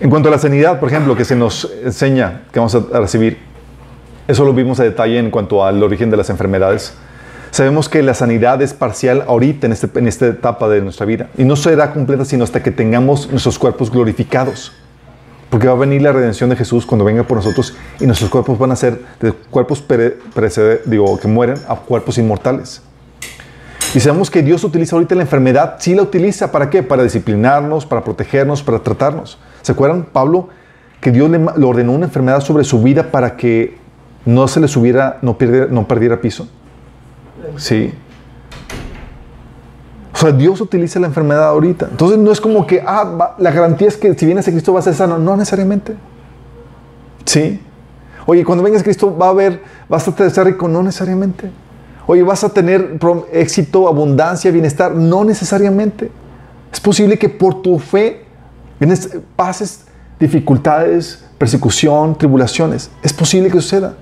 En cuanto a la sanidad, por ejemplo, que se nos enseña que vamos a recibir, eso lo vimos a detalle en cuanto al origen de las enfermedades. Sabemos que la sanidad es parcial ahorita, en, este, en esta etapa de nuestra vida. Y no será completa sino hasta que tengamos nuestros cuerpos glorificados. Porque va a venir la redención de Jesús cuando venga por nosotros y nuestros cuerpos van a ser de cuerpos digo, que mueren a cuerpos inmortales. Y sabemos que Dios utiliza ahorita la enfermedad, sí la utiliza, ¿para qué? Para disciplinarnos, para protegernos, para tratarnos. ¿Se acuerdan, Pablo, que Dios le, ordenó una enfermedad sobre su vida para que no se le subiera, no perdiera, no perdiera piso? Sí. O sea, Dios utiliza la enfermedad ahorita. Entonces no es como que, ah, la garantía es que si vienes a Cristo vas a ser sano. No necesariamente. Sí. Oye, cuando vengas a Cristo va a haber, vas a ser rico. No necesariamente. Oye, vas a tener éxito, abundancia, bienestar. No necesariamente. Es posible que por tu fe pases dificultades, persecución, tribulaciones. Es posible que suceda.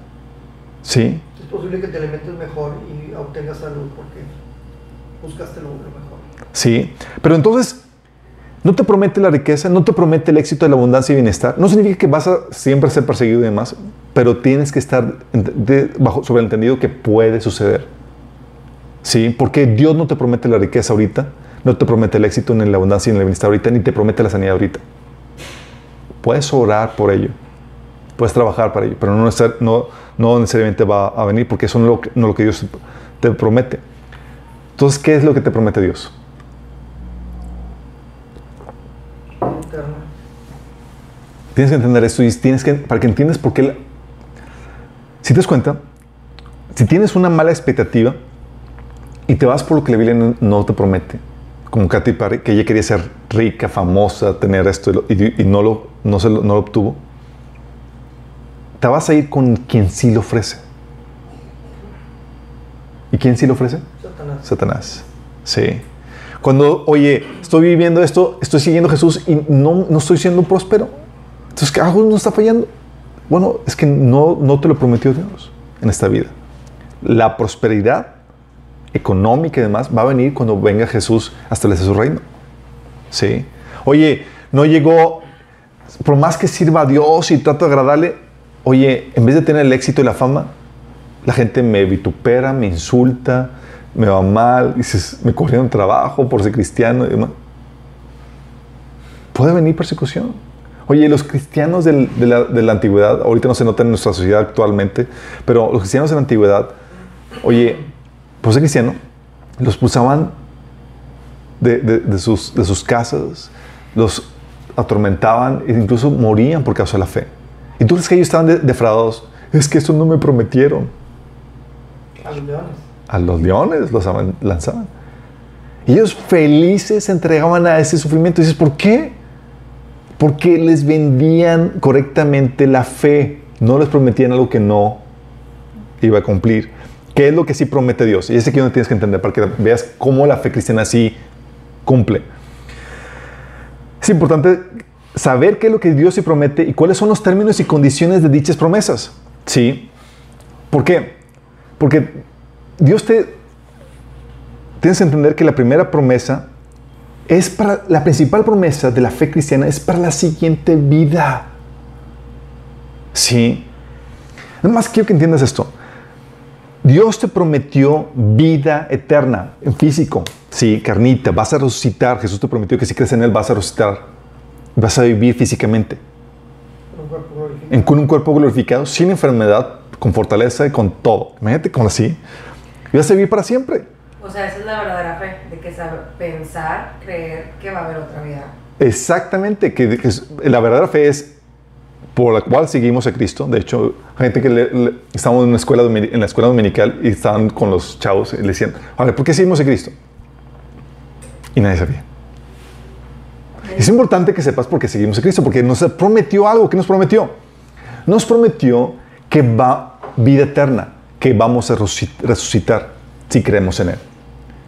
Sí. Es posible que te alimentes mejor y obtengas salud porque buscaste lo mejor. Sí, pero entonces no te promete la riqueza, no te promete el éxito de la abundancia y bienestar. No significa que vas a siempre ser perseguido y demás, pero tienes que estar bajo sobreentendido que puede suceder. Sí, porque Dios no te promete la riqueza ahorita, no te promete el éxito en la abundancia y en el bienestar ahorita, ni te promete la sanidad ahorita. Puedes orar por ello, puedes trabajar para ello, pero no, necesariamente va a venir porque eso no no lo que Dios te promete. Entonces, ¿qué es lo que te promete Dios? Tienes que entender esto y tienes que, para que entiendas por qué, si te das cuenta, si tienes una mala expectativa y te vas por lo que la Biblia no, te promete, como Katy Perry, que ella quería ser rica, famosa, tener esto y, no, lo, no, se lo, no lo obtuvo, te vas a ir con quien sí lo ofrece. ¿Y quién sí lo ofrece? Satanás. Satanás. Sí. Cuando, oye, estoy viviendo esto, estoy siguiendo a Jesús y no, no estoy siendo próspero. Entonces, ¿qué hago? ¿No está fallando? Bueno, es que no, no te lo prometió Dios en esta vida. La prosperidad económica y demás va a venir cuando venga Jesús a establecer su reino. ¿Sí? Oye, no llegó, por más que sirva a Dios y trato de agradarle, oye, en vez de tener el éxito y la fama, la gente me vitupera, me insulta, me va mal, dices, me corrieron trabajo por ser cristiano y demás. Puede venir persecución. Oye, los cristianos de, la, antigüedad, ahorita no se nota en nuestra sociedad actualmente, pero los cristianos de la antigüedad, oye, por ser cristiano, los pulsaban de, sus, de sus casas, los atormentaban e incluso morían por causa de la fe. Y tú crees que ellos estaban defraudados. Es que eso no me prometieron. A los leones a los leones los lanzaban. Y ellos felices se entregaban a ese sufrimiento. Y dices, ¿por qué? Porque les vendían correctamente la fe. No les prometían algo que no iba a cumplir. ¿Qué es lo que sí promete Dios? Y ese que no tienes que entender para que veas cómo la fe cristiana sí cumple. Es importante saber qué es lo que Dios sí promete y cuáles son los términos y condiciones de dichas promesas. ¿Sí? ¿Por qué? Porque Dios te... Tienes que entender que la primera promesa es para... La principal promesa de la fe cristiana es para la siguiente vida. Sí. Nada más quiero que entiendas esto. Dios te prometió vida eterna en físico. Sí, carnita. Vas a resucitar. Jesús te prometió que si crees en Él vas a resucitar. Vas a vivir físicamente. En, con un cuerpo glorificado, sin enfermedad, con fortaleza y con todo. Imagínate con así y vas a vivir para siempre. O sea, esa es la verdadera fe, de que saber pensar, creer que va a haber otra vida. Exactamente, que, la verdadera fe es por la cual seguimos a Cristo. De hecho, gente que le, en, una escuela, domini- en la escuela dominical y estaban con los chavos y le decían, ver, ¿por qué seguimos a Cristo? Y nadie sabía. Es importante que sepas por qué seguimos a Cristo, porque nos prometió algo. ¿Qué nos prometió? Nos prometió que va vida eterna, que vamos a resuci- resucitar si creemos en Él.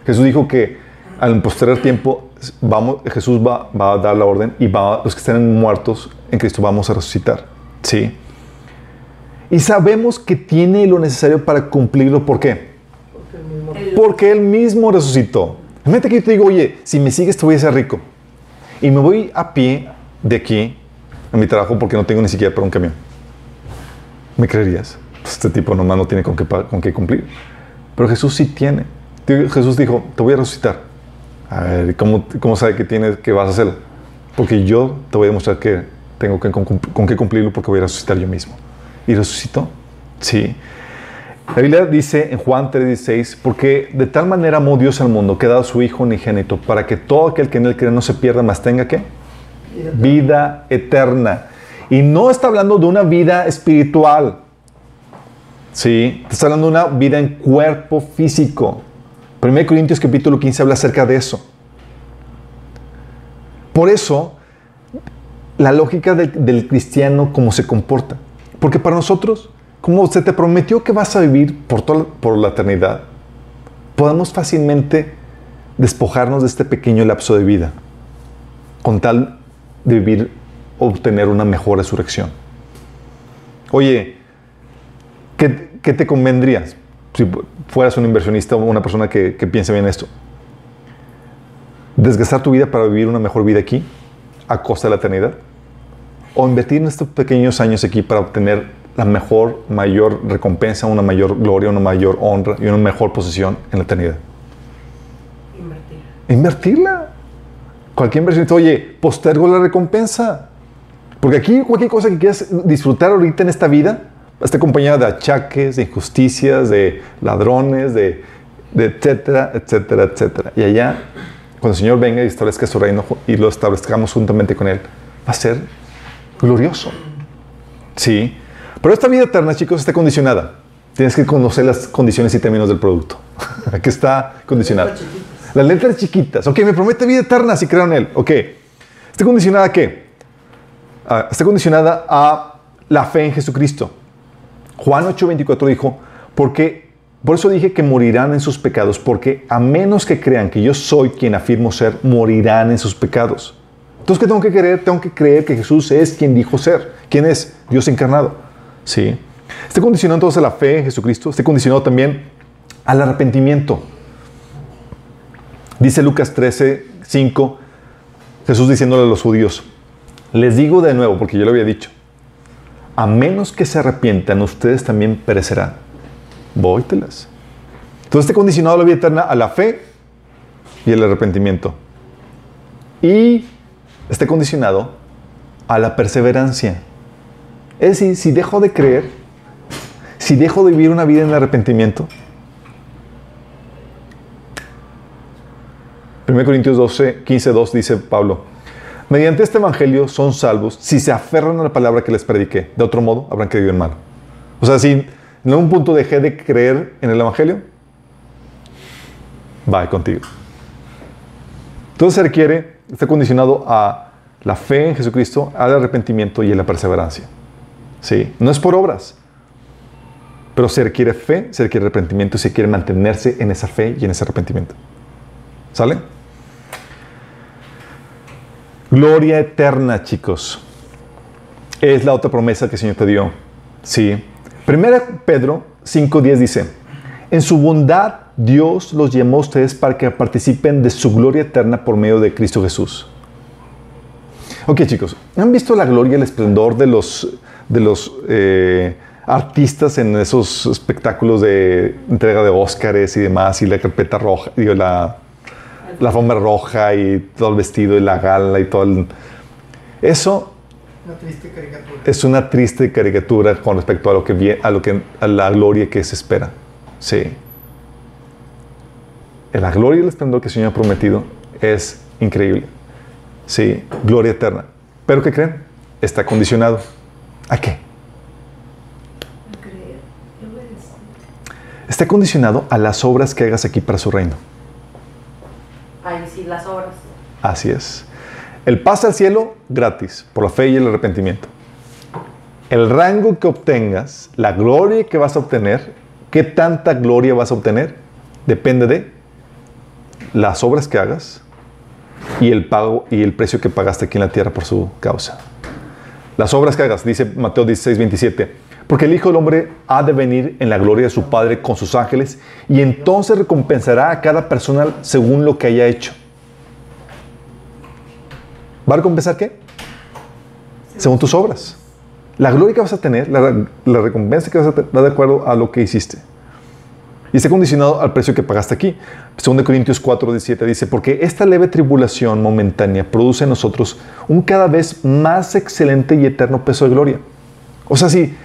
Jesús dijo que al posterior tiempo vamos, Jesús va, va a dar la orden y va, los que estén muertos en Cristo vamos a resucitar. ¿Sí? Y sabemos que tiene lo necesario para cumplirlo. ¿Por qué? Porque Él mismo resucitó. Imagínate que yo te digo, oye, si me sigues te voy a hacer rico. Y me voy a pie de aquí a mi trabajo porque no tengo ni siquiera para un camión. ¿Me creerías? Pues este tipo nomás no tiene con qué, con qué cumplir. Pero Jesús sí tiene. Jesús dijo, te voy a resucitar. A ver, ¿cómo, sabe que, tienes, que vas a hacerlo? Porque yo te voy a demostrar que tengo que, con, qué cumplirlo porque voy a resucitar yo mismo. ¿Y resucitó? Sí. La Biblia dice en Juan 3:16, porque de tal manera amó Dios al mundo que ha dado su Hijo unigénito para que todo aquel que en él cree no se pierda, más tenga que vida eterna. Y no está hablando de una vida espiritual. Sí, está hablando de una vida en cuerpo físico. 1 Corintios capítulo 15 habla acerca de eso. Por eso, la lógica del, cristiano, cómo se comporta. Porque para nosotros, como se te prometió que vas a vivir por, toda- por la eternidad, podemos fácilmente despojarnos de este pequeño lapso de vida con tal de vivir, obtener una mejor resurrección. Oye, ¿qué, qué te convendría si fueras un inversionista o una persona que, que piense bien esto? ¿Desgastar tu vida para vivir una mejor vida aquí, a costa de la eternidad? ¿O invertir en estos pequeños años aquí para obtener la mejor, mayor recompensa, una mayor gloria, una mayor honra y una mejor posición en la eternidad? Invertir. Invertirla. Cualquier inversionista, oye, postergo la recompensa. Porque aquí cualquier cosa que quieras disfrutar ahorita en esta vida está acompañada de achaques, de injusticias, de ladrones, de, de etcétera, etcétera, etcétera. Y allá, cuando el Señor venga y establezca su reino y lo establezcamos juntamente con Él, va a ser glorioso. Sí. Pero esta vida eterna, chicos, está condicionada. Tienes que conocer las condiciones y términos del producto. Aquí está condicionada. Las letras chiquitas. Ok, me promete vida eterna si creo en Él. Ok. ¿Está condicionada a qué? Ah, está condicionada a la fe en Jesucristo. Juan 8:24 dijo, porque, por eso dije que morirán en sus pecados, porque a menos que crean que yo soy quien afirmo ser, morirán en sus pecados. Entonces, ¿qué tengo que creer? Tengo que creer que Jesús es quien dijo ser. ¿Quién es? Dios encarnado. Sí. Está condicionado entonces a la fe en Jesucristo. Está condicionado también al arrepentimiento. Dice Lucas 13, 5, Jesús diciéndole a los judíos, les digo de nuevo, porque yo lo había dicho, a menos que se arrepientan, ustedes también perecerán. Vóytelas. Entonces está condicionado a la vida eterna a la fe y el arrepentimiento. Y está condicionado a la perseverancia. Es decir, si dejo de creer, si dejo de vivir una vida en arrepentimiento, 1 Corintios 12, 15, 2 dice Pablo, mediante este evangelio son salvos si se aferran a la palabra que les prediqué. De otro modo, habrán creído en mal. O sea, si en algún punto dejé de creer en el evangelio, va contigo. Entonces se requiere, está condicionado a la fe en Jesucristo, al arrepentimiento y a la perseverancia. Sí, no es por obras, pero se requiere fe, se requiere arrepentimiento y se quiere mantenerse en esa fe y en ese arrepentimiento. ¿Sale? Gloria eterna, chicos. Es la otra promesa que el Señor te dio. Sí. Primera Pedro 5.10 dice, en su bondad Dios los llamó a ustedes para que participen de su gloria eterna por medio de Cristo Jesús. Ok, chicos, ¿han visto la gloria y el esplendor de los, de los eh, artistas en esos espectáculos de entrega de Óscares y demás, y la carpeta roja, digo, la, la alfombra roja y todo el vestido y la gala y todo el... Eso Una triste caricatura. es una triste caricatura con respecto a lo que a lo que a la gloria que se espera. Sí. La gloria y el esplendor que el Señor ha prometido es increíble. Sí, gloria eterna. Pero ¿qué creen? Está condicionado. ¿A qué? A creer y obedecer. Está condicionado a las obras que hagas aquí para su reino. Las obras. Así es. El pase al cielo, gratis, por la fe y el arrepentimiento. El rango que obtengas, la gloria que vas a obtener, qué tanta gloria vas a obtener, depende de las obras que hagas y el pago y el precio que pagaste aquí en la tierra por su causa. Las obras que hagas, dice Mateo 16, 27. Porque el Hijo del Hombre ha de venir en la gloria de su Padre con sus ángeles y entonces recompensará a cada persona según lo que haya hecho. ¿Va a recompensar qué? Según tus obras. La gloria que vas a tener, la, la recompensa que vas a tener, va de acuerdo a lo que hiciste. Y está condicionado al precio que pagaste aquí. 2 Corintios 4, 17 dice, porque esta leve tribulación momentánea produce en nosotros un cada vez más excelente y eterno peso de gloria. O sea, si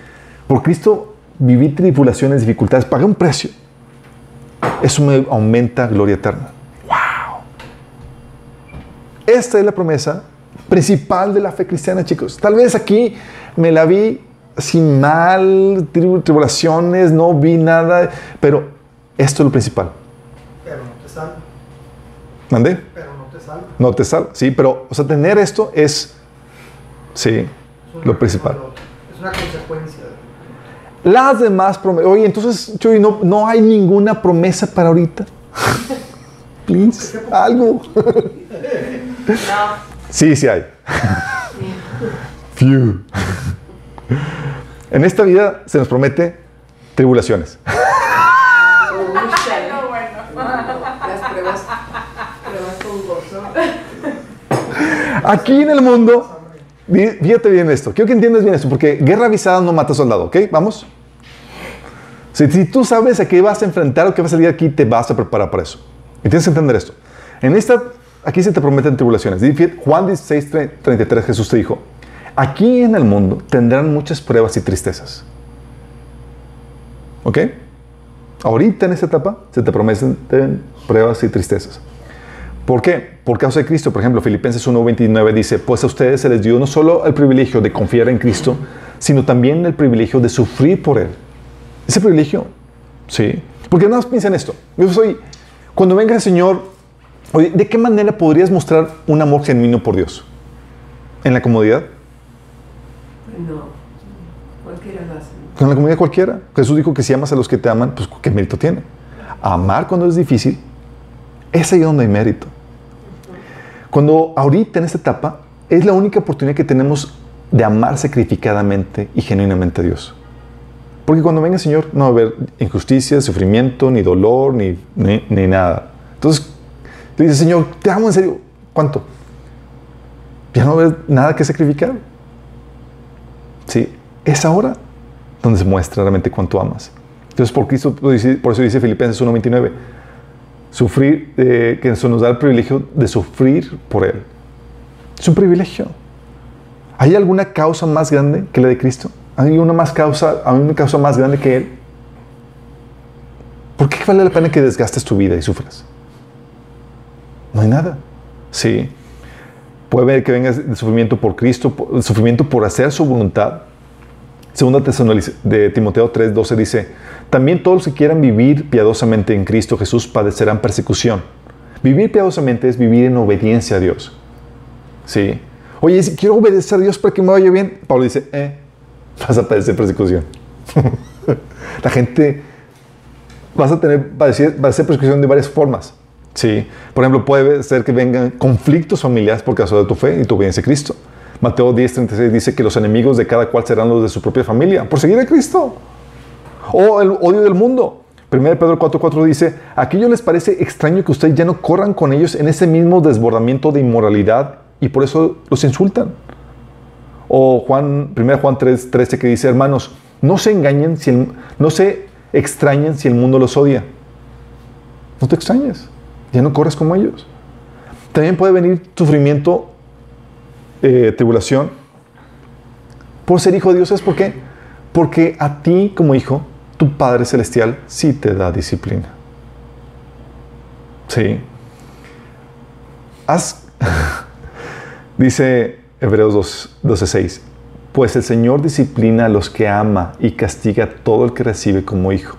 por Cristo viví tribulaciones, dificultades, pagué un precio, eso me aumenta gloria eterna. ¡Wow! Esta es la promesa principal de la fe cristiana, chicos. Tal vez aquí me la vi sin mal, tri- tribulaciones, no vi nada, pero esto es lo principal. Pero no te salva. ¿Mandé? Pero no te salva. No te sal, sí, pero, o sea, tener esto es, sí, Es lo principal. Es una consecuencia. Las demás promesas. Oye, entonces, Chuy, no, no hay ninguna promesa para ahorita. Please, algo. No. Sí, sí hay. Few. En esta vida se nos promete tribulaciones. Aquí en el mundo, fíjate bien esto, quiero que entiendas bien esto, porque guerra avisada no mata soldado, ¿ok? Vamos. Si, tú sabes a qué vas a enfrentar o qué vas a salir aquí, te vas a preparar para eso. Y tienes que entender esto. En esta, aquí se te prometen tribulaciones. Juan 16, 33, Jesús te dijo, aquí en el mundo tendrán muchas pruebas y tristezas. ¿Ok? Ahorita en esta etapa se te prometen pruebas y tristezas. ¿Por qué? Por causa de Cristo. Por ejemplo, Filipenses 1.29 dice, pues a ustedes se les dio no solo el privilegio de confiar en Cristo, sino también el privilegio de sufrir por Él. Ese privilegio, sí. Porque nada más piensa en esto. Yo soy, cuando venga el Señor, oye, ¿de qué manera podrías mostrar un amor genuino por Dios? ¿En la comodidad? No. Cualquiera lo hace. Con la comodidad cualquiera. Jesús dijo que si amas a los que te aman, pues ¿qué mérito tiene? Amar cuando es difícil, es ahí donde hay mérito. Cuando ahorita en esta etapa es la única oportunidad que tenemos de amar sacrificadamente y genuinamente a Dios. Porque cuando venga el Señor no va a haber injusticia, sufrimiento, ni dolor, ni, ni, nada. Entonces, le dice, Señor, te amo en serio. ¿Cuánto? Ya no va a haber nada que sacrificar. Sí, es ahora donde se muestra realmente cuánto amas. Entonces, por, Cristo, por eso dice Filipenses 1.29, sufrir, eh, que eso nos da el privilegio de sufrir por Él. Es un privilegio. ¿Hay alguna causa más grande que la de Cristo? ¿Hay una, más causa, ¿Hay una causa más grande que Él? ¿Por qué vale la pena que desgastes tu vida y sufras? No hay nada. Sí. Puede ver que vengas de sufrimiento por Cristo, por- sufrimiento por hacer su voluntad. Segunda de Timoteo 3:12 dice, también todos los que quieran vivir piadosamente en Cristo Jesús padecerán persecución. Vivir piadosamente es vivir en obediencia a Dios. Sí. Oye, si quiero obedecer a Dios para que me vaya bien, Pablo dice, eh, vas a padecer persecución. La gente vas a tener padecer, padecer persecución de varias formas. Sí. Por ejemplo, puede ser que vengan conflictos familiares por causa de tu fe y tu obediencia a Cristo. Mateo 10:36 dice que los enemigos de cada cual serán los de su propia familia, por seguir a Cristo. O el odio del mundo. 1 Pedro 4:4 dice, ¿a aquello les parece extraño que ustedes ya no corran con ellos en ese mismo desbordamiento de inmoralidad y por eso los insultan? O Juan, 1 Juan 3:13 que dice, hermanos, no se engañen, si no se extrañen si el mundo los odia. No te extrañes, ya no corres como ellos. También puede venir sufrimiento, eh, tribulación, por ser hijo de Dios. ¿Es por qué? Porque a ti como hijo, tu Padre Celestial sí te da disciplina. Sí. Haz, dice Hebreos 2, 12:6, pues el Señor disciplina a los que ama y castiga a todo el que recibe como hijo.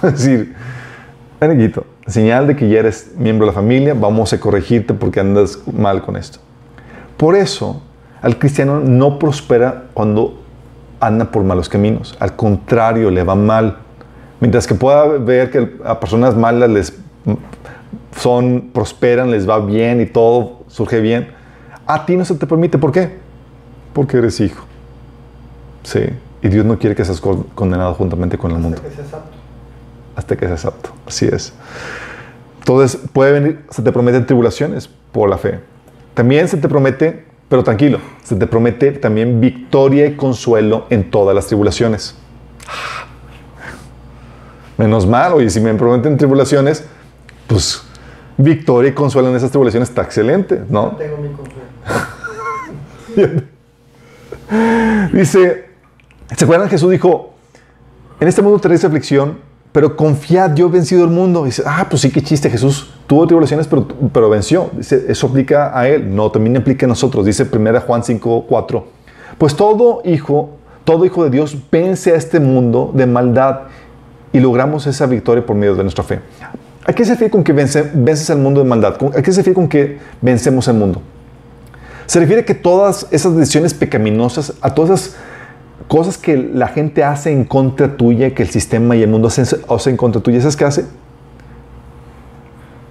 es decir, señal de que ya eres miembro de la familia, vamos a corregirte porque andas mal con esto. Por eso, al cristiano no prospera cuando anda por malos caminos. Al contrario, le va mal. Mientras que pueda ver que a personas malas les son, prosperan, les va bien y todo surge bien, a ti no se te permite. ¿Por qué? Porque eres hijo. Sí. Y Dios no quiere que seas condenado juntamente con el mundo. Hasta que seas apto. Hasta que seas apto. Así es. Entonces, puede venir, se te prometen tribulaciones por la fe. También se te promete, pero tranquilo, se te promete también victoria y consuelo en todas las tribulaciones. Menos mal, oye, si me prometen tribulaciones, pues victoria y consuelo en esas tribulaciones está excelente, ¿no? No tengo mi consuelo. Dice, ¿se acuerdan? Jesús dijo, en este mundo tenéis aflicción, pero confiad, yo he vencido el mundo. dice, ah, pues sí, qué chiste, Jesús tuvo tribulaciones, pero, pero venció. Dice, eso aplica a él, no, también aplica a nosotros. Dice 1 Juan 5, 4. Pues todo hijo, todo hijo de Dios vence a este mundo de maldad y logramos esa victoria por medio de nuestra fe. ¿A qué se refiere con que vence, vences al mundo de maldad? ¿A qué se refiere con que vencemos el mundo? Se refiere a que todas esas decisiones pecaminosas, a todas esas cosas que la gente hace en contra tuya, que el sistema y el mundo hacen, hacen en contra tuya, ¿sabes qué hace?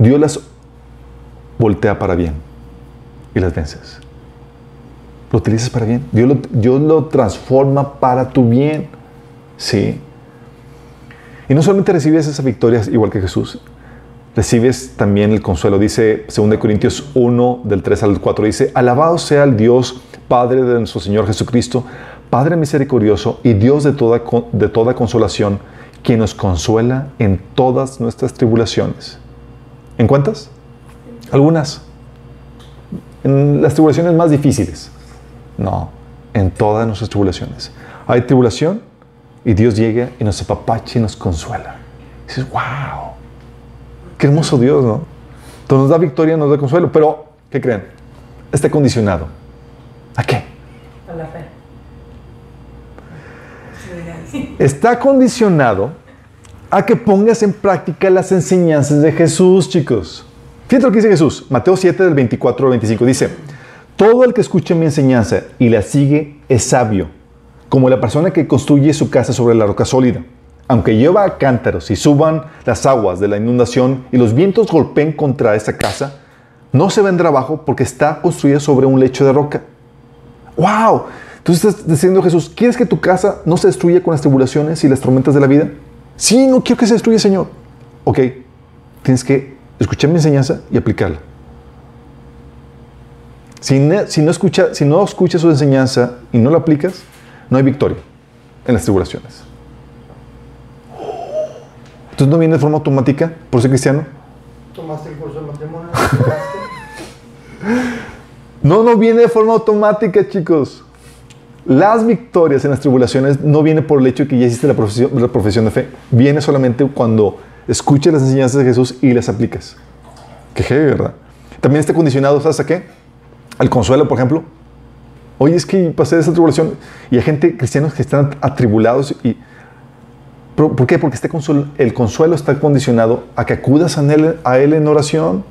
Dios las voltea para bien y las vences. Lo utilizas para bien. Dios lo, transforma para tu bien. Sí. Y no solamente recibes esas victorias igual que Jesús, recibes también el consuelo. Dice 2 Corintios 1, del 3 al 4, dice, alabado sea el Dios, Padre de nuestro Señor Jesucristo, Padre misericordioso y Dios de toda, de toda consolación, quien nos consuela en todas nuestras tribulaciones. ¿En cuántas? Algunas. En las tribulaciones más difíciles. No, en todas nuestras tribulaciones. Hay tribulación y Dios llega y nos apapacha y nos consuela. dices, wow. Qué hermoso Dios, ¿no? Entonces nos da victoria, nos da consuelo. Pero, ¿qué creen? Está condicionado. ¿A qué? A la fe. Está condicionado a que pongas en práctica las enseñanzas de Jesús, chicos. Fíjate lo que dice Jesús. Mateo 7, del 24 al 25. Dice, todo el que escuche mi enseñanza y la sigue es sabio, como la persona que construye su casa sobre la roca sólida aunque lleva cántaros y suban las aguas de la inundación y los vientos golpeen contra esa casa, no se vendrá abajo porque está construida sobre un lecho de roca. ¡Wow! Entonces estás diciendo Jesús, ¿quieres que tu casa no se destruya con las tribulaciones y las tormentas de la vida? Sí, no quiero que se destruya, Señor. Ok, tienes que escuchar mi enseñanza y aplicarla. Si, si, no escucha, si no escuchas su enseñanza y no la aplicas, no hay victoria en las tribulaciones. Entonces no viene de forma automática por ser cristiano. Tomaste el curso de matrimonio. no, no viene de forma automática, chicos. Las victorias en las tribulaciones no viene por el hecho de que ya hiciste la profesión, de fe. Viene solamente cuando escuches las enseñanzas de Jesús y las aplicas. Qué heavy, ¿verdad? También está condicionado, ¿sabes a qué? Al consuelo, por ejemplo. Oye, es que pasé de esa tribulación y hay gente, cristianos, que están atribulados y ¿Por qué? Porque este consuelo, el consuelo está condicionado a que acudas a él, a él en oración.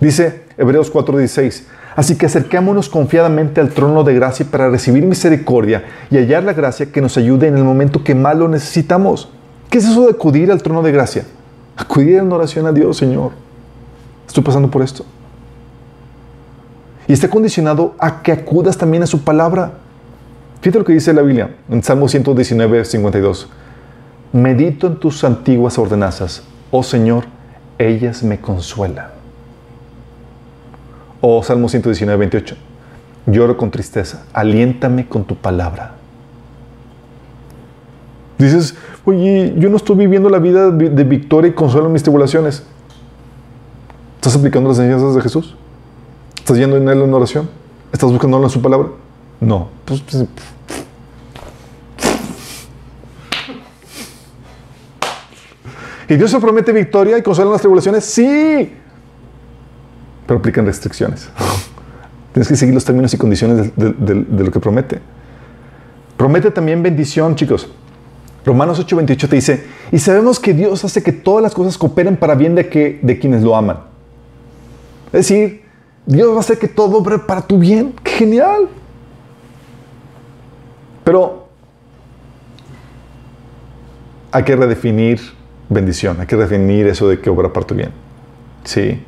Dice Hebreos 4:16, así que acercémonos confiadamente al trono de gracia para recibir misericordia y hallar la gracia que nos ayude en el momento que más lo necesitamos. ¿Qué es eso de acudir al trono de gracia? Acudir en oración a Dios, Señor. Estoy pasando por esto. Y está condicionado a que acudas también a su palabra. Fíjate lo que dice la Biblia en Salmo 119, 52. Medito en tus antiguas ordenanzas, oh Señor, ellas me consuelan. O Salmo 119, 28. Lloro con tristeza, aliéntame con tu palabra. Dices, oye, yo no estoy viviendo la vida de victoria y consuelo en mis tribulaciones. ¿Estás aplicando las enseñanzas de Jesús? ¿Estás yendo en él en oración? ¿Estás buscando en su palabra? No. Pues, pues, ¿Y Dios se promete victoria y consuelo en las tribulaciones? Sí. Pero aplican restricciones. Tienes que seguir los términos y condiciones de, lo que promete. Promete también bendición, chicos. Romanos 8:28 te dice, y sabemos que Dios hace que todas las cosas cooperen para bien de, que, de quienes lo aman. Es decir, Dios va a hacer que todo obre para tu bien. ¡Qué genial! Pero hay que redefinir bendición, hay que redefinir eso de que obra para tu bien. Sí.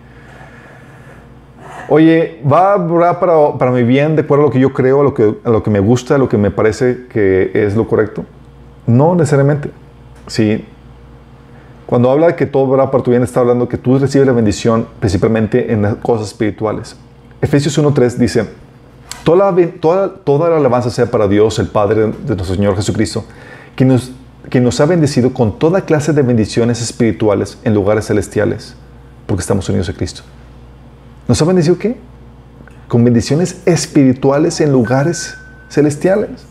Oye, ¿va obrar para, para mi bien de acuerdo a lo que yo creo, a lo que, a lo que me gusta, a lo que me parece que es lo correcto? No necesariamente. Sí. Cuando habla de que todo obra para tu bien, está hablando que tú recibes la bendición principalmente en las cosas espirituales. Efesios 1.3 dice, toda la, toda, toda la alabanza sea para Dios, el Padre de nuestro Señor Jesucristo, quien nos, quien nos ha bendecido con toda clase de bendiciones espirituales en lugares celestiales, porque estamos unidos a Cristo. ¿Nos ha bendecido qué? Con bendiciones espirituales en lugares celestiales.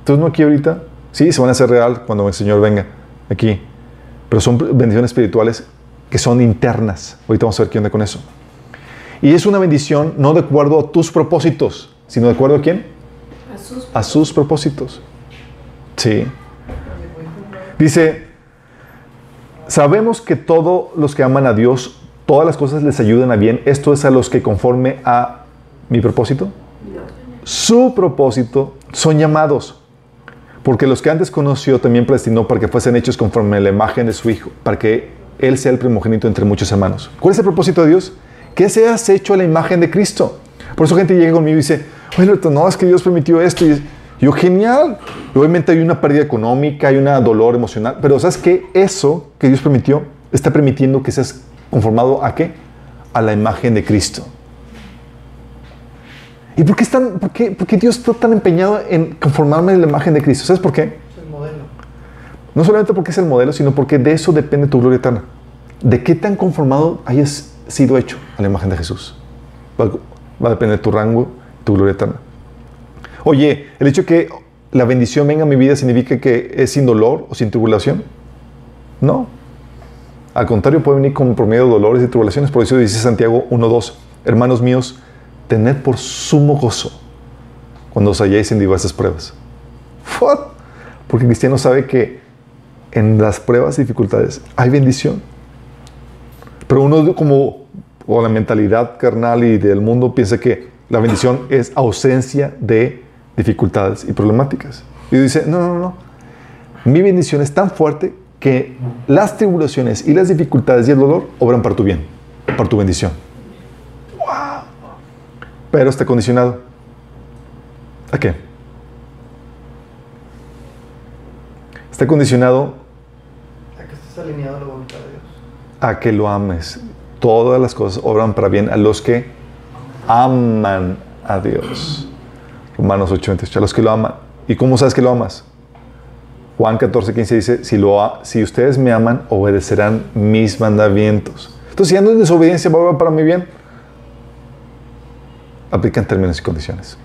Entonces, no aquí ahorita, sí, se van a hacer real cuando el Señor venga aquí, pero son bendiciones espirituales que son internas. Ahorita vamos a ver qué onda con eso. Y es una bendición no de acuerdo a tus propósitos, sino de acuerdo a quién? A sus A sus propósitos. Sí. Dice, sabemos que todos los que aman a Dios, todas las cosas les ayudan a bien. Esto es a los que conforme a mi propósito, su propósito, son llamados. Porque los que antes conoció también predestinó para que fuesen hechos conforme a la imagen de su Hijo, para que Él sea el primogénito entre muchos hermanos. ¿Cuál es el propósito de Dios? Que seas hecho a la imagen de Cristo. Por eso gente llega conmigo y dice, oye, no, es que Dios permitió esto. Y yo, genial. Obviamente hay una pérdida económica, hay un dolor emocional, pero ¿sabes qué? Eso que Dios permitió está permitiendo que seas conformado a qué? A la imagen de Cristo. ¿Y por qué, están, por, qué, por qué Dios está tan empeñado en conformarme a la imagen de Cristo? ¿Sabes por qué? Es el modelo. No solamente porque es el modelo, sino porque de eso depende tu gloria eterna. De qué tan conformado hayas sido hecho a la imagen de Jesús. Va, va a depender tu rango, tu gloria eterna. Oye, el hecho de que la bendición venga a mi vida significa que es sin dolor o sin tribulación. No. Al contrario, puede venir con promedio dolores y tribulaciones. Por eso dice Santiago 1.2, hermanos míos, tened por sumo gozo cuando os halláis en diversas pruebas. What? Porque el cristiano sabe que en las pruebas y dificultades hay bendición. Pero uno como con la mentalidad carnal y del mundo piensa que la bendición es ausencia de dificultades y problemáticas. Y dice, no, no, no. Mi bendición es tan fuerte que las tribulaciones y las dificultades y el dolor obran para tu bien, para tu bendición. ¡Wow! Pero está condicionado. ¿A qué? Está condicionado A que estés alineado a la voluntad de Dios. a que lo ames. Todas las cosas obran para bien a los que aman a Dios. Romanos 8:28, a los que lo aman. ¿Y cómo sabes que lo amas? Juan 14:15 dice, si, lo, si ustedes me aman, obedecerán mis mandamientos. Entonces, si ando en desobediencia, ¿va para mi bien? Aplican términos y condiciones.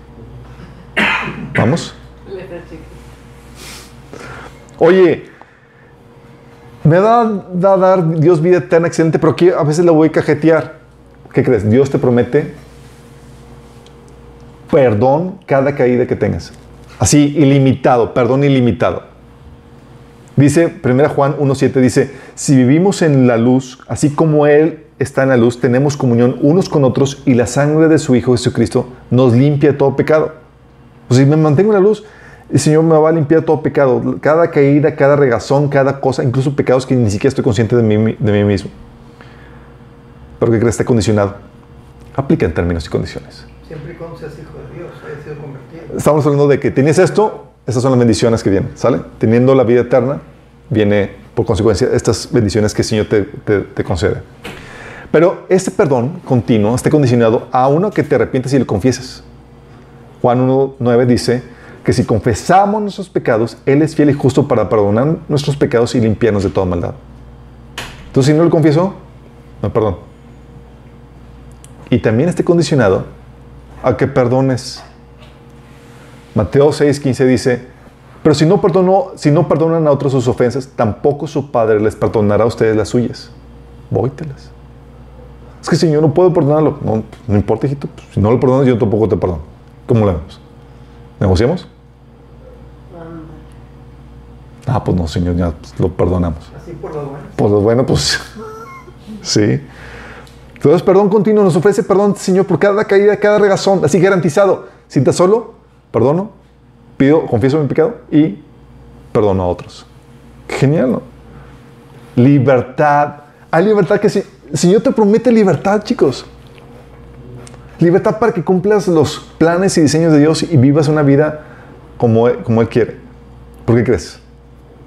¿Vamos? Oye, me da, da dar Dios vida eterna excelente, pero a veces la voy a cajetear. ¿Qué crees? Dios te promete perdón cada caída que tengas. Así, ilimitado, perdón ilimitado. Dice 1 Juan 1.7, dice, si vivimos en la luz, así como Él está en la luz, tenemos comunión unos con otros y la sangre de su Hijo Jesucristo nos limpia todo pecado. Pues si me mantengo en la luz, el Señor me va a limpiar todo pecado, cada caída, cada regazón, cada cosa, incluso pecados que ni siquiera estoy consciente de mí, de mí mismo. Pero que crees está condicionado. Aplica en términos y condiciones. Siempre y cuando seas hijo de Dios, hayas sido convertido. Estamos hablando de que tienes esto, estas son las bendiciones que vienen, ¿sale? Teniendo la vida eterna, viene por consecuencia estas bendiciones que el Señor te, te- concede. Pero este perdón continuo está condicionado a uno que te arrepientes y lo confieses. Juan 1.9 dice que si confesamos nuestros pecados, Él es fiel y justo para perdonar nuestros pecados y limpiarnos de toda maldad. Entonces, si no lo confieso, no perdón. Y también esté condicionado a que perdones. Mateo 6.15 dice, pero si no, perdonó, si no perdonan a otros sus ofensas, tampoco su Padre les perdonará a ustedes las suyas. Vóytelas. Es que Señor no puedo perdonarlo. No, no importa, hijito. Pues, si no lo perdonas, yo tampoco te perdono. ¿Cómo lo vemos? ¿Negociamos? Ah, pues no, Señor, ya lo perdonamos. Así por lo bueno. Por lo bueno, pues sí. Entonces, perdón continuo nos ofrece perdón, Señor, por cada caída, cada regazón, así garantizado. Si estás solo, perdono, pido, confieso mi pecado y perdono a otros. Genial, ¿no? Libertad. Hay libertad que si, Señor te promete libertad, chicos. Libertad para que cumplas los planes y diseños de Dios y vivas una vida como, como Él quiere. ¿Por qué crees?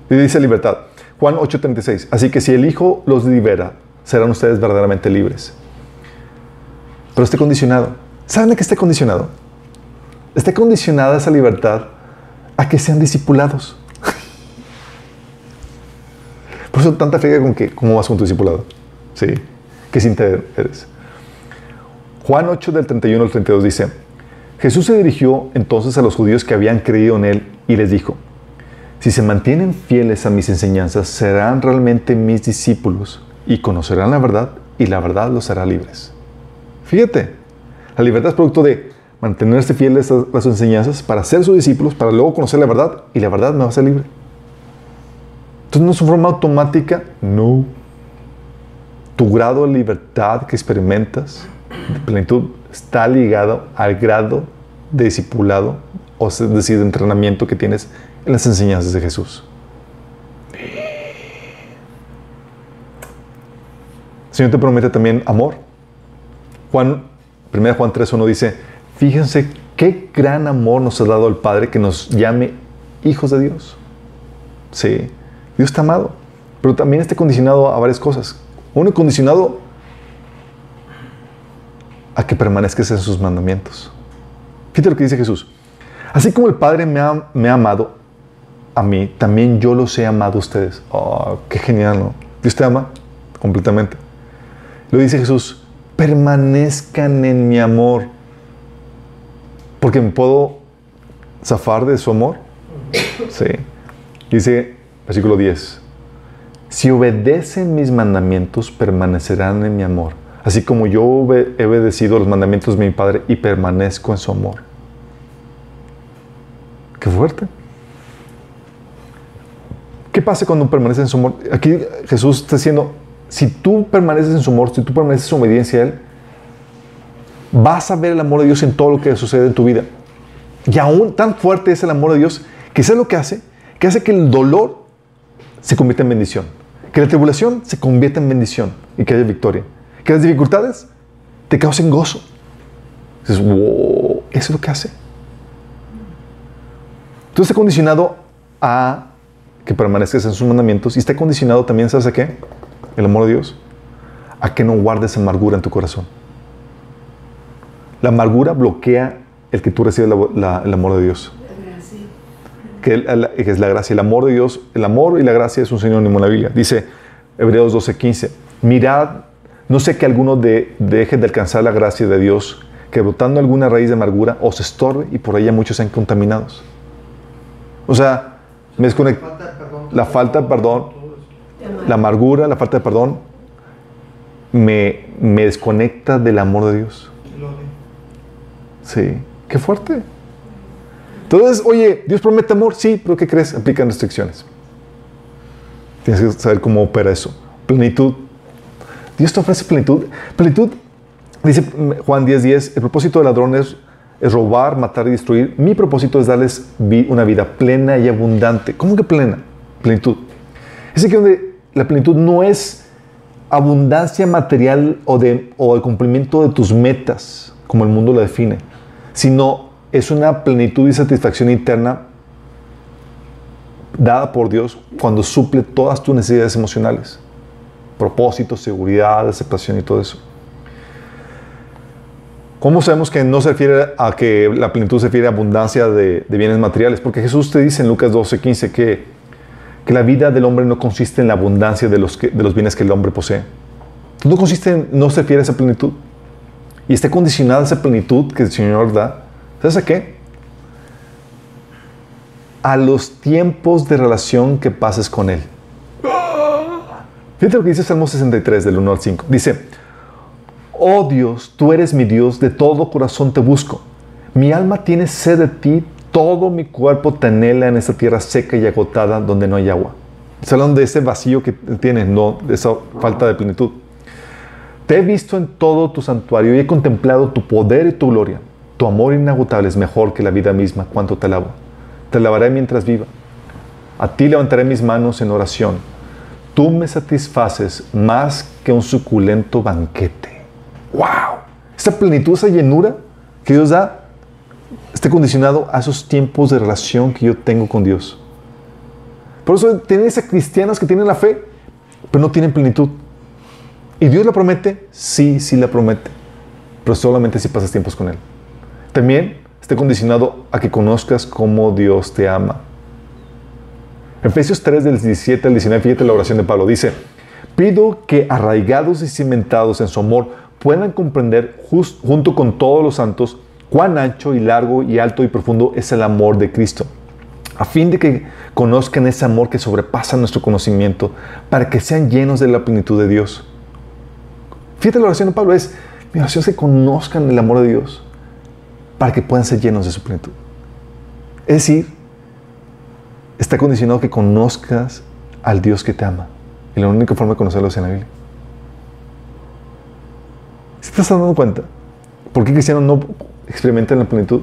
Y dice libertad. Juan 8:36. Así que si el Hijo los libera, serán ustedes verdaderamente libres. Pero esté condicionado. ¿Saben qué está condicionado? Está condicionada esa libertad a que sean discipulados. Por eso tanta fe con que, ¿cómo vas con tu discipulado? Sí. ¿Qué cinta eres? Juan 8 del 31 al 32 dice, Jesús se dirigió entonces a los judíos que habían creído en él y les dijo, si se mantienen fieles a mis enseñanzas, serán realmente mis discípulos y conocerán la verdad y la verdad los hará libres. Fíjate, la libertad es producto de mantenerse fieles a las enseñanzas para ser sus discípulos, para luego conocer la verdad y la verdad me va a hacer libre. Entonces no es una forma automática, no. Tu grado de libertad que experimentas, de plenitud, está ligado al grado de discipulado, o es decir, de entrenamiento que tienes en las enseñanzas de Jesús. El Señor te promete también amor. Juan, 1 Juan 3.1 dice, fíjense qué gran amor nos ha dado el Padre que nos llame hijos de Dios. Sí, Dios está amado, pero también está condicionado a varias cosas. Uno condicionado a que permanezcas en sus mandamientos. Fíjate lo que dice Jesús. Así como el Padre me ha, me ha amado a mí, también yo los he amado a ustedes. Oh, qué genial, ¿no? Dios te ama completamente. Lo dice Jesús, permanezcan en mi amor. Porque me puedo zafar de su amor. Sí. Dice, versículo 10. Si obedecen mis mandamientos, permanecerán en mi amor. Así como yo he obedecido los mandamientos de mi Padre y permanezco en su amor. Qué fuerte. ¿Qué pasa cuando permaneces en su amor? Aquí Jesús está diciendo, si tú permaneces en su amor, si tú permaneces en su obediencia a Él, vas a ver el amor de Dios en todo lo que sucede en tu vida. Y aún tan fuerte es el amor de Dios que es lo que hace, que hace que el dolor se convierta en bendición, que la tribulación se convierta en bendición y que haya victoria, que las dificultades te causen gozo. Dices, wow, eso es lo que hace. Tú estás condicionado a que permanezcas en sus mandamientos y está condicionado también, ¿sabes a qué? El amor de Dios. A que no guardes amargura en tu corazón. La amargura bloquea el que tú recibes el amor de Dios. Que, es la gracia. El amor de Dios, el amor y la gracia es un sinónimo en la Biblia. Dice Hebreos 12:15, mirad, no sé que alguno de, deje de alcanzar la gracia de Dios, que brotando alguna raíz de amargura os estorbe y por ella muchos sean contaminados. O sea, me desconecto. La falta de perdón, la amargura, la falta de perdón, me, me desconecta del amor de Dios. Sí, qué fuerte. Entonces, oye, Dios promete amor, sí, pero ¿qué crees? Aplican restricciones. Tienes que saber cómo opera eso. Plenitud. Dios te ofrece plenitud. Plenitud, dice Juan 10:10, 10, el propósito del ladrón es, robar, matar y destruir. Mi propósito es darles una vida plena y abundante. ¿Cómo que plena? Plenitud. Es que donde la plenitud no es abundancia material o de, o el cumplimiento de tus metas, como el mundo lo define sino es una plenitud y satisfacción interna dada por Dios cuando suple todas tus necesidades emocionales, propósitos, seguridad, aceptación y todo eso. ¿Cómo sabemos que no se refiere a que la plenitud se refiere a abundancia de, bienes materiales? Porque Jesús te dice en Lucas 12, 15 que, que la vida del hombre no consiste en la abundancia de los, de los bienes que el hombre posee. No consiste en, no se refiere a esa plenitud y esté condicionada esa plenitud que el Señor da, ¿sabes a qué? A los tiempos de relación que pases con Él. Fíjate lo que dice Salmo 63, del 1 al 5. Dice, Oh Dios, tú eres mi Dios, de todo corazón te busco. Mi alma tiene sed de ti, todo mi cuerpo te anhela en esta tierra seca y agotada donde no hay agua. Está hablando de ese vacío que tienes, no de esa falta de plenitud. Te he visto en todo tu santuario y he contemplado tu poder y tu gloria. Tu amor inagotable es mejor que la vida misma. Cuánto te alabo. Te alabaré mientras viva. A ti levantaré mis manos en oración. Tú me satisfaces más que un suculento banquete. ¡Wow! Esta plenitud, esa llenura que Dios da, está condicionado a esos tiempos de relación que yo tengo con Dios. Por eso tienes a cristianos que tienen la fe, pero no tienen plenitud. ¿Y Dios la promete? Sí, sí la promete. Pero solamente si pasas tiempos con Él. También está condicionado a que conozcas cómo Dios te ama. Efesios 3 del 17 al 19, fíjate la oración de Pablo, dice, pido que arraigados y cimentados en su amor puedan comprender junto con todos los santos cuán ancho y largo y alto y profundo es el amor de Cristo, a fin de que conozcan ese amor que sobrepasa nuestro conocimiento, para que sean llenos de la plenitud de Dios. Fíjate la oración de Pablo, es, mi oración es que conozcan el amor de Dios, para que puedan ser llenos de su plenitud. Es decir, está condicionado que conozcas al Dios que te ama. Y la única forma de conocerlo es en la Biblia. ¿Se estás dando cuenta? ¿Por qué cristianos no experimentan la plenitud?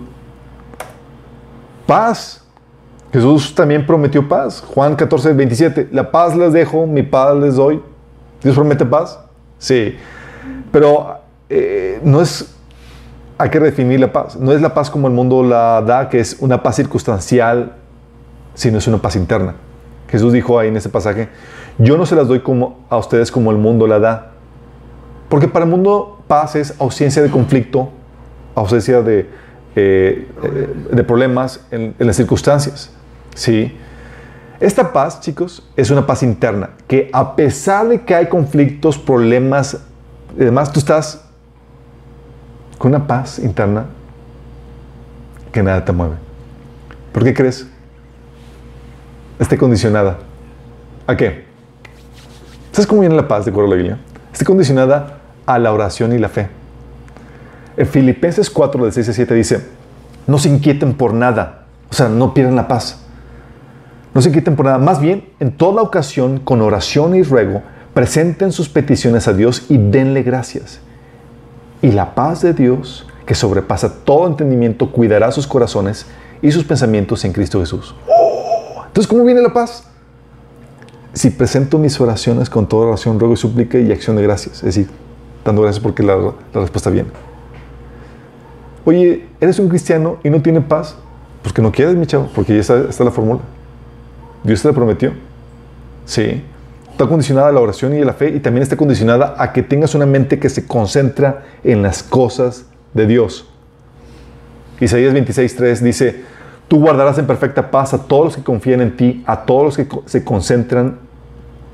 Paz. Jesús también prometió paz. Juan 14, 27. La paz les dejo, mi paz les doy. ¿Dios promete paz? Sí. Pero eh, no es, hay que definir la paz. No es la paz como el mundo la da, que es una paz circunstancial, sino es una paz interna. Jesús dijo ahí en ese pasaje, yo no se las doy como, a ustedes como el mundo la da. Porque para el mundo paz es ausencia de conflicto, ausencia de, eh, eh, problemas en, en, las circunstancias. ¿sí? Esta paz, chicos, es una paz interna, que a pesar de que hay conflictos, problemas, además tú estás con una paz interna que nada te mueve. ¿Por qué crees? esté condicionada. ¿A qué? ¿Sabes cómo viene la paz de acuerdo a la Biblia? Esté condicionada a la oración y la fe. En Filipenses 4, del 6 a 7 dice, no se inquieten por nada, o sea, no pierdan la paz. No se inquieten por nada, más bien, en toda ocasión, con oración y ruego, presenten sus peticiones a Dios y denle gracias. Y la paz de Dios, que sobrepasa todo entendimiento, cuidará sus corazones y sus pensamientos en Cristo Jesús. Entonces, ¿cómo viene la paz? Si presento mis oraciones con toda oración, ruego y súplica y acción de gracias. Es decir, dando gracias porque la, la respuesta viene. Oye, ¿eres un cristiano y no tienes paz? Pues que no quieres, mi chavo, porque ya está, está la fórmula. Dios te la prometió. Sí. Está condicionada a la oración y a la fe y también está condicionada a que tengas una mente que se concentra en las cosas de Dios. Isaías 26.3 dice, Tú guardarás en perfecta paz a todos los que confían en ti, a todos los que se concentran,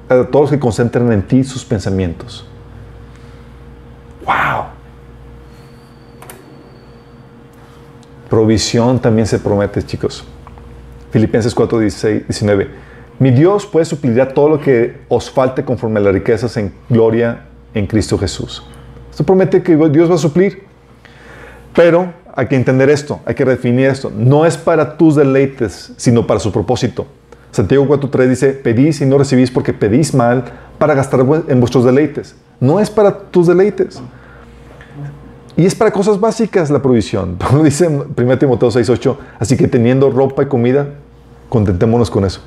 a todos los que concentran en ti sus pensamientos. ¡Wow! Provisión también se promete, chicos. Filipenses 4, 16, 19. Mi Dios puede suplir todo lo que os falte conforme a las riquezas en gloria en Cristo Jesús. Esto promete que Dios va a suplir. Pero hay que entender esto, hay que definir esto. No es para tus deleites, sino para su propósito. Santiago 4.3 dice, pedís y no recibís porque pedís mal para gastar en vuestros deleites. No es para tus deleites. Y es para cosas básicas la provisión. dice 1 Timoteo 6.8, así que teniendo ropa y comida, contentémonos con eso.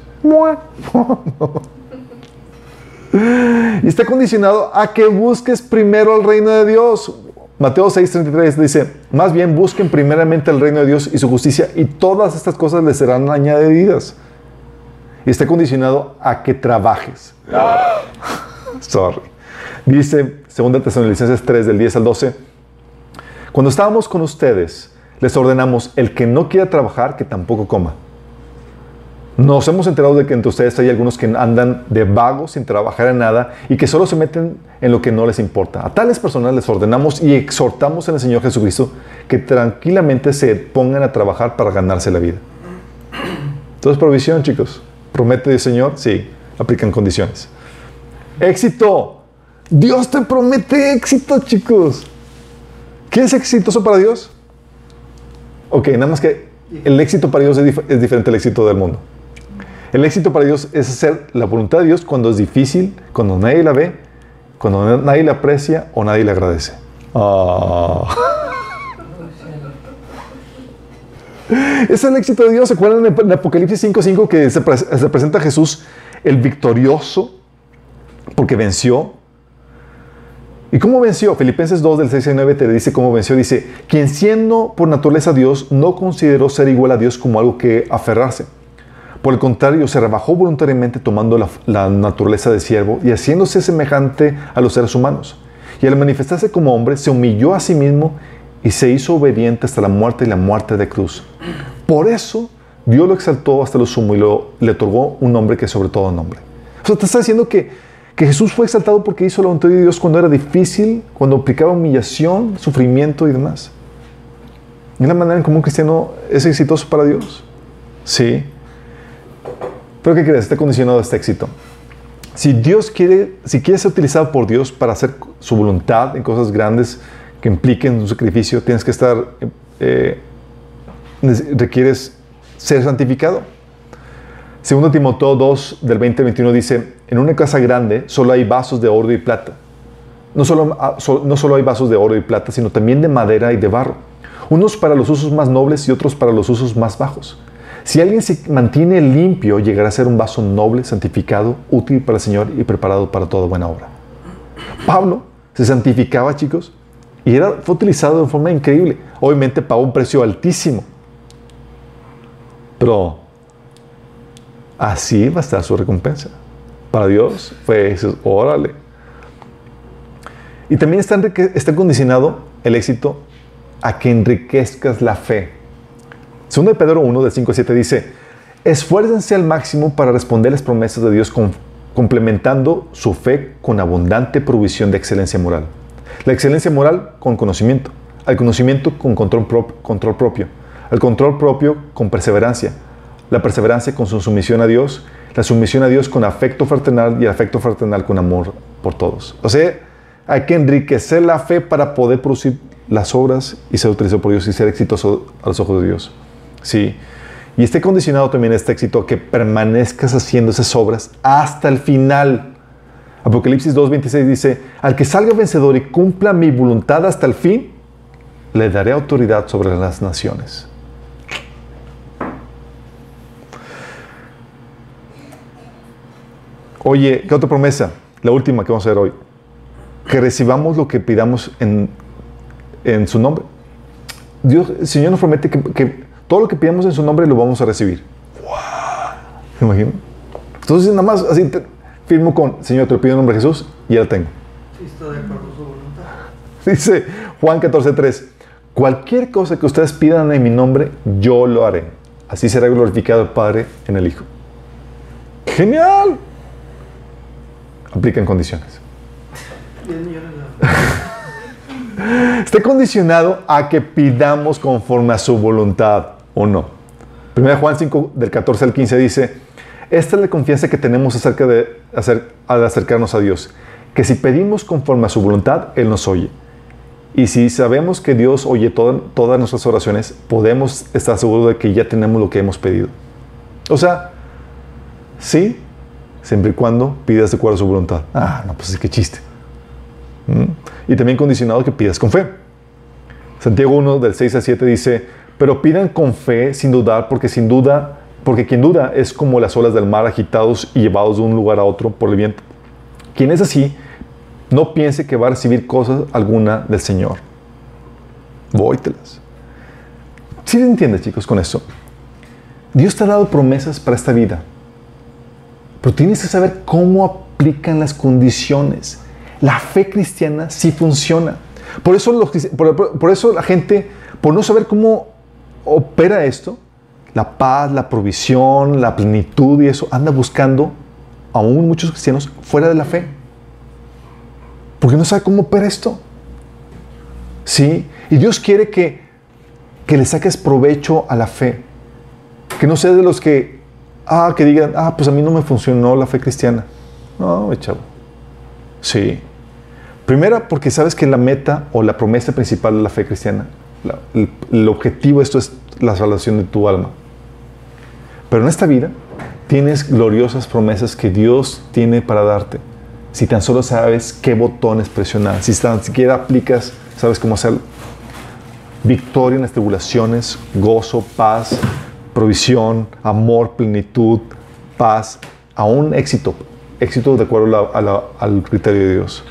Y está condicionado a que busques primero el reino de Dios. Mateo 6:33 dice, más bien busquen primeramente el reino de Dios y su justicia y todas estas cosas les serán añadidas. Y está condicionado a que trabajes. Sorry. Dice 2 Tesalonicenses 3 del 10 al 12, cuando estábamos con ustedes, les ordenamos, el que no quiera trabajar, que tampoco coma. Nos hemos enterado de que entre ustedes hay algunos que andan de vagos sin trabajar en nada y que solo se meten en lo que no les importa. A tales personas les ordenamos y exhortamos en el Señor Jesucristo que tranquilamente se pongan a trabajar para ganarse la vida. Entonces, provisión, chicos. ¿Promete el Señor? Sí, aplican condiciones. Éxito. Dios te promete éxito, chicos. ¿Qué es exitoso para Dios? Ok, nada más que el éxito para Dios es, es diferente al éxito del mundo. El éxito para Dios es hacer la voluntad de Dios cuando es difícil, cuando nadie la ve, cuando na- nadie la aprecia o nadie le agradece. Ah. Es el éxito de Dios. ¿Se acuerdan en Apocalipsis 5.5 que se presenta a Jesús el victorioso porque venció? ¿Y cómo venció? Filipenses 2 del 6 al 9 te dice cómo venció. Dice, quien siendo por naturaleza Dios, no consideró ser igual a Dios como algo que aferrarse. Por el contrario, se rebajó voluntariamente tomando la, naturaleza de siervo y haciéndose semejante a los seres humanos. Y al manifestarse como hombre, se humilló a sí mismo y se hizo obediente hasta la muerte y la muerte de cruz. Por eso, Dios lo exaltó hasta lo sumo y le otorgó un nombre que es sobre todo nombre. O sea, te está diciendo que, que Jesús fue exaltado porque hizo la voluntad de Dios cuando era difícil, cuando aplicaba humillación, sufrimiento y demás. ¿Es la manera en cómo un cristiano es exitoso para Dios? Sí. Pero ¿qué crees? Está condicionado a este éxito. Si Dios quiere, si quiere ser utilizado por Dios para hacer su voluntad en cosas grandes que impliquen un sacrificio, tienes que estar, eh, neces- requieres ser santificado. Segundo Timoteo 2 del 20 al 21 dice, en una casa grande solo hay vasos de oro y plata. No solo, ah, no solo hay vasos de oro y plata, sino también de madera y de barro. Unos para los usos más nobles y otros para los usos más bajos. Si alguien se mantiene limpio, llegará a ser un vaso noble, santificado, útil para el Señor y preparado para toda buena obra. Pablo se santificaba, chicos, y era, fue utilizado de forma increíble. Obviamente pagó un precio altísimo. Pero así va a estar su recompensa. Para Dios fue eso, órale. Y también está, está condicionado el éxito a que enriquezcas la fe. Segundo Pedro 1, del 5 al 7 dice, esfuércense al máximo para responder las promesas de Dios complementando su fe con abundante provisión de excelencia moral. La excelencia moral con conocimiento, al conocimiento con control, control propio, al control propio con perseverancia, la perseverancia con su sumisión a Dios, la sumisión a Dios con afecto fraternal y el afecto fraternal con amor por todos. O sea, hay que enriquecer la fe para poder producir las obras y ser utilizado por Dios y ser exitoso a los ojos de Dios. Sí. Y esté condicionado también este éxito que permanezcas haciendo esas obras hasta el final. Apocalipsis 2.26 dice, al que salga vencedor y cumpla mi voluntad hasta el fin, le daré autoridad sobre las naciones. Oye, ¿qué otra promesa? La última que vamos a ver hoy. Que recibamos lo que pidamos en, en su nombre. Dios, el Señor nos promete que todo lo que pidamos en su nombre lo vamos a recibir. ¡Wow! ¿Se imaginan? Entonces, nada más así te- firmo con, Señor, te lo pido en nombre de Jesús y ya lo tengo. De acuerdo su voluntad. Dice Juan 14:3, cualquier cosa que ustedes pidan en mi nombre, yo lo haré. Así será glorificado el Padre en el Hijo. ¡Genial! Aplican condiciones. 10 millones de Está condicionado a que pidamos conforme a su voluntad o no. 1 Juan 5, del 14 al 15 dice, esta es la confianza que tenemos acerca de, acer- acercarnos a Dios, que si pedimos conforme a su voluntad, Él nos oye. Y si sabemos que Dios oye toda- todas nuestras oraciones, podemos estar seguros de que ya tenemos lo que hemos pedido. O sea, sí, siempre y cuando pidas de acuerdo a su voluntad. Ah, no, pues es que chiste. ¿Mm? Y también condicionado que pidas con fe. Santiago 1 del 6 al 7 dice, pero pidan con fe sin dudar, porque sin duda, porque quien duda es como las olas del mar agitados y llevados de un lugar a otro por el viento. Quien es así, no piense que va a recibir cosas alguna del Señor. Vóytelas. ¿Sí me entiendes, chicos, con eso? Dios te ha dado promesas para esta vida, pero tienes que saber cómo aplican las condiciones. La fe cristiana sí funciona. Por eso, por eso la gente, por no saber cómo opera esto, la paz, la provisión, la plenitud y eso, anda buscando aún muchos cristianos fuera de la fe. Porque no sabe cómo opera esto. ¿Sí? Y Dios quiere que, que le saques provecho a la fe. Que no seas de los que, ah, que digan, ah, pues a mí no me funcionó la fe cristiana. No, chavo. Sí. Primera, porque sabes que la meta o la promesa principal de la fe cristiana, la- el, objetivo de esto es la salvación de tu alma. Pero en esta vida tienes gloriosas promesas que Dios tiene para darte. Si tan solo sabes qué botones presionar, si tan siquiera aplicas, sabes cómo hacerlo. Victoria en las tribulaciones, gozo, paz, provisión, amor, plenitud, paz, aún éxito. Éxito de acuerdo al criterio de Dios.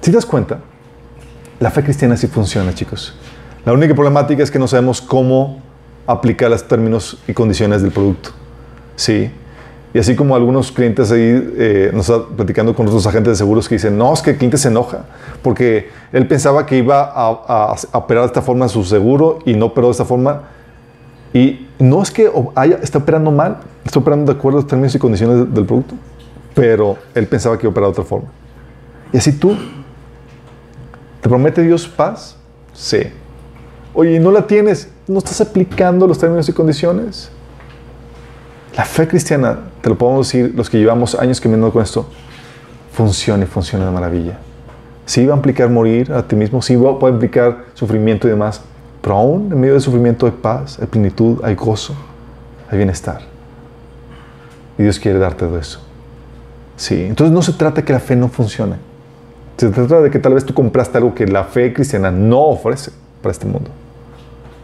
Si te das cuenta, la fe cristiana sí funciona, chicos. La única problemática es que no sabemos cómo aplicar los términos y condiciones del producto. Sí. Y así como algunos clientes ahí eh, nos está platicando con otros agentes de seguros que dicen, no, es que el cliente se enoja porque él pensaba que iba a, operar de esta forma su seguro y no operó de esta forma. Y no es que está operando mal, está operando de acuerdo a los términos y condiciones del producto, pero él pensaba que iba a operar de otra forma. Y así tú, ¿te promete Dios paz? Sí. Oye, ¿y no la tienes? ¿No estás aplicando los términos y condiciones? La fe cristiana, te lo podemos decir, los que llevamos años caminando con esto, funciona y funciona de maravilla. Sí va a implicar morir a ti mismo, sí va, puede implicar sufrimiento y demás, pero aún en medio del sufrimiento hay paz, hay plenitud, hay gozo, hay bienestar. Y Dios quiere darte todo eso. Sí, entonces no se trata de que la fe no funcione. Se trata de que tal vez tú compraste algo que la fe cristiana no ofrece para este mundo.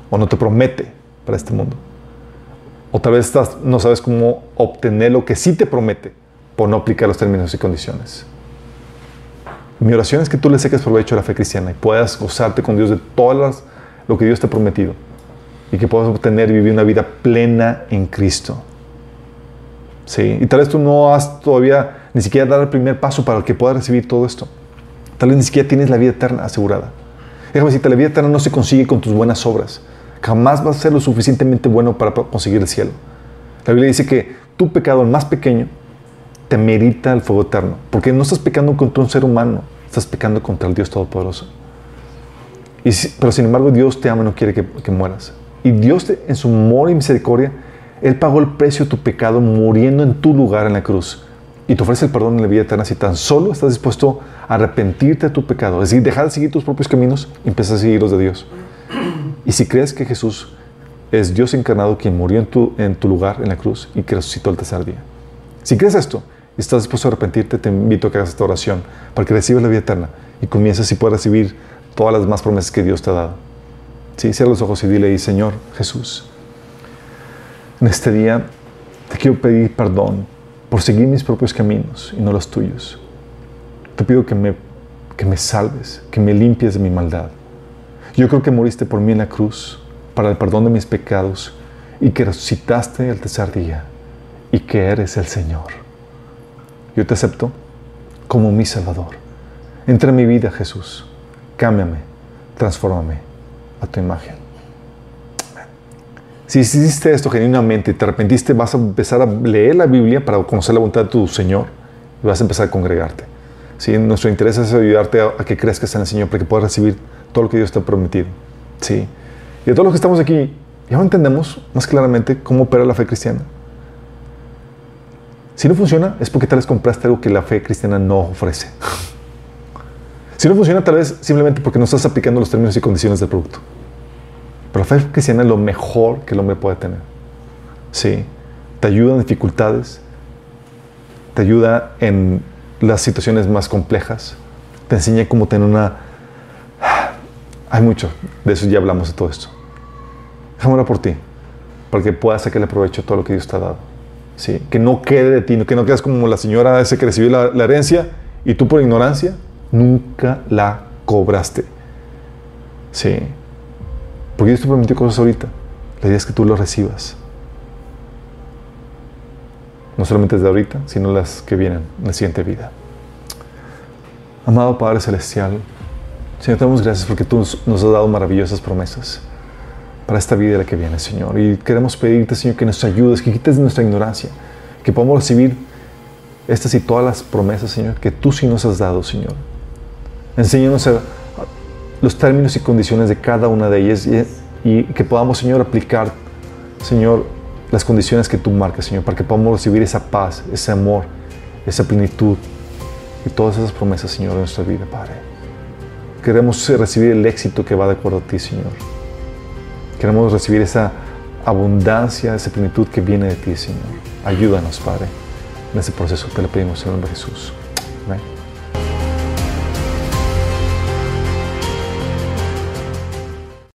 O no te promete para este mundo. O tal vez estás- no sabes cómo obtener lo que sí te promete por no aplicar los términos y condiciones. Mi oración es que tú le saques provecho a la fe cristiana y puedas gozarte con Dios de las, lo que Dios te ha prometido. Y que puedas obtener y vivir una vida plena en Cristo. Sí, y tal vez tú no has todavía ni siquiera dado el primer paso para que puedas recibir todo esto. Tal vez ni siquiera tienes la vida eterna asegurada. Déjame decirte, la vida eterna no se consigue con tus buenas obras. Jamás vas a ser lo suficientemente bueno para conseguir el cielo. La Biblia dice que tu pecado, el más pequeño, te merita el fuego eterno. Porque no estás pecando contra un ser humano, estás pecando contra el Dios Todopoderoso. Y pero sin embargo, Dios te ama y no quiere que, mueras. Y Dios, en su amor y misericordia, Él pagó el precio de tu pecado muriendo en tu lugar en la cruz. Y te ofrece el perdón en la vida eterna si tan solo estás dispuesto a arrepentirte de tu pecado. Es decir, dejar de seguir tus propios caminos y a seguir los de Dios. Y si crees que Jesús es Dios encarnado quien murió en tu, en tu lugar en la cruz y que resucitó el tercer día. Si crees esto y estás dispuesto a arrepentirte, te invito a que hagas esta oración para que recibas la vida eterna y comiences y puedas recibir todas las más promesas que Dios te ha dado. Sí, cierra los ojos y dile Señor Jesús, en este día te quiero pedir perdón por seguir mis propios caminos y no los tuyos. Te pido que me, que me salves, que me limpies de mi maldad. Yo creo que moriste por mí en la cruz para el perdón de mis pecados y que resucitaste el tercer día y que eres el Señor. Yo te acepto como mi Salvador. Entra en mi vida, Jesús. Cámbiame, transfórmame a tu imagen. Si hiciste esto genuinamente te arrepentiste, vas a empezar a leer la Biblia para conocer la voluntad de tu Señor y vas a empezar a congregarte. ¿Sí? Nuestro interés es ayudarte a, a que crezcas en el Señor para que puedas recibir todo lo que Dios te ha prometido. ¿Sí? Y de todos los que estamos aquí, ya entendemos más claramente cómo opera la fe cristiana. Si no funciona, es porque tal vez compraste algo que la fe cristiana no ofrece. Si no funciona, tal vez simplemente porque no estás aplicando los términos y condiciones del producto. Pero la fe cristiana es lo mejor que el hombre puede tener. Sí. Te ayuda en dificultades, te ayuda en las situaciones más complejas, te enseña cómo tener una... Hay mucho, de eso ya hablamos de todo esto. Déjame por ti, para que puedas sacarle provecho todo lo que Dios te ha dado. Sí, que no quede de ti, que no quedes como la señora ese que recibió la herencia y tú por ignorancia nunca la cobraste. Sí, porque Dios te prometió cosas ahorita. La idea es que tú lo recibas. No solamente desde ahorita, sino las que vienen en la siguiente vida. Amado Padre Celestial, Señor, te damos gracias porque tú nos has dado maravillosas promesas para esta vida y la que viene, Señor. Y queremos pedirte, Señor, que nos ayudes, que quites nuestra ignorancia, que podamos recibir estas y todas las promesas, Señor, que tú sí nos has dado, Señor. Enséñanos a los términos y condiciones de cada una de ellas y, y que podamos, Señor, aplicar, Señor, las condiciones que tú marcas, Señor, para que podamos recibir esa paz, ese amor, esa plenitud, y todas esas promesas, Señor, en nuestra vida, Padre. Queremos recibir el éxito que va de acuerdo a ti, Señor. Queremos recibir esa abundancia, esa plenitud que viene de ti, Señor. Ayúdanos, Padre, en ese proceso. Te lo pedimos en el nombre de Jesús.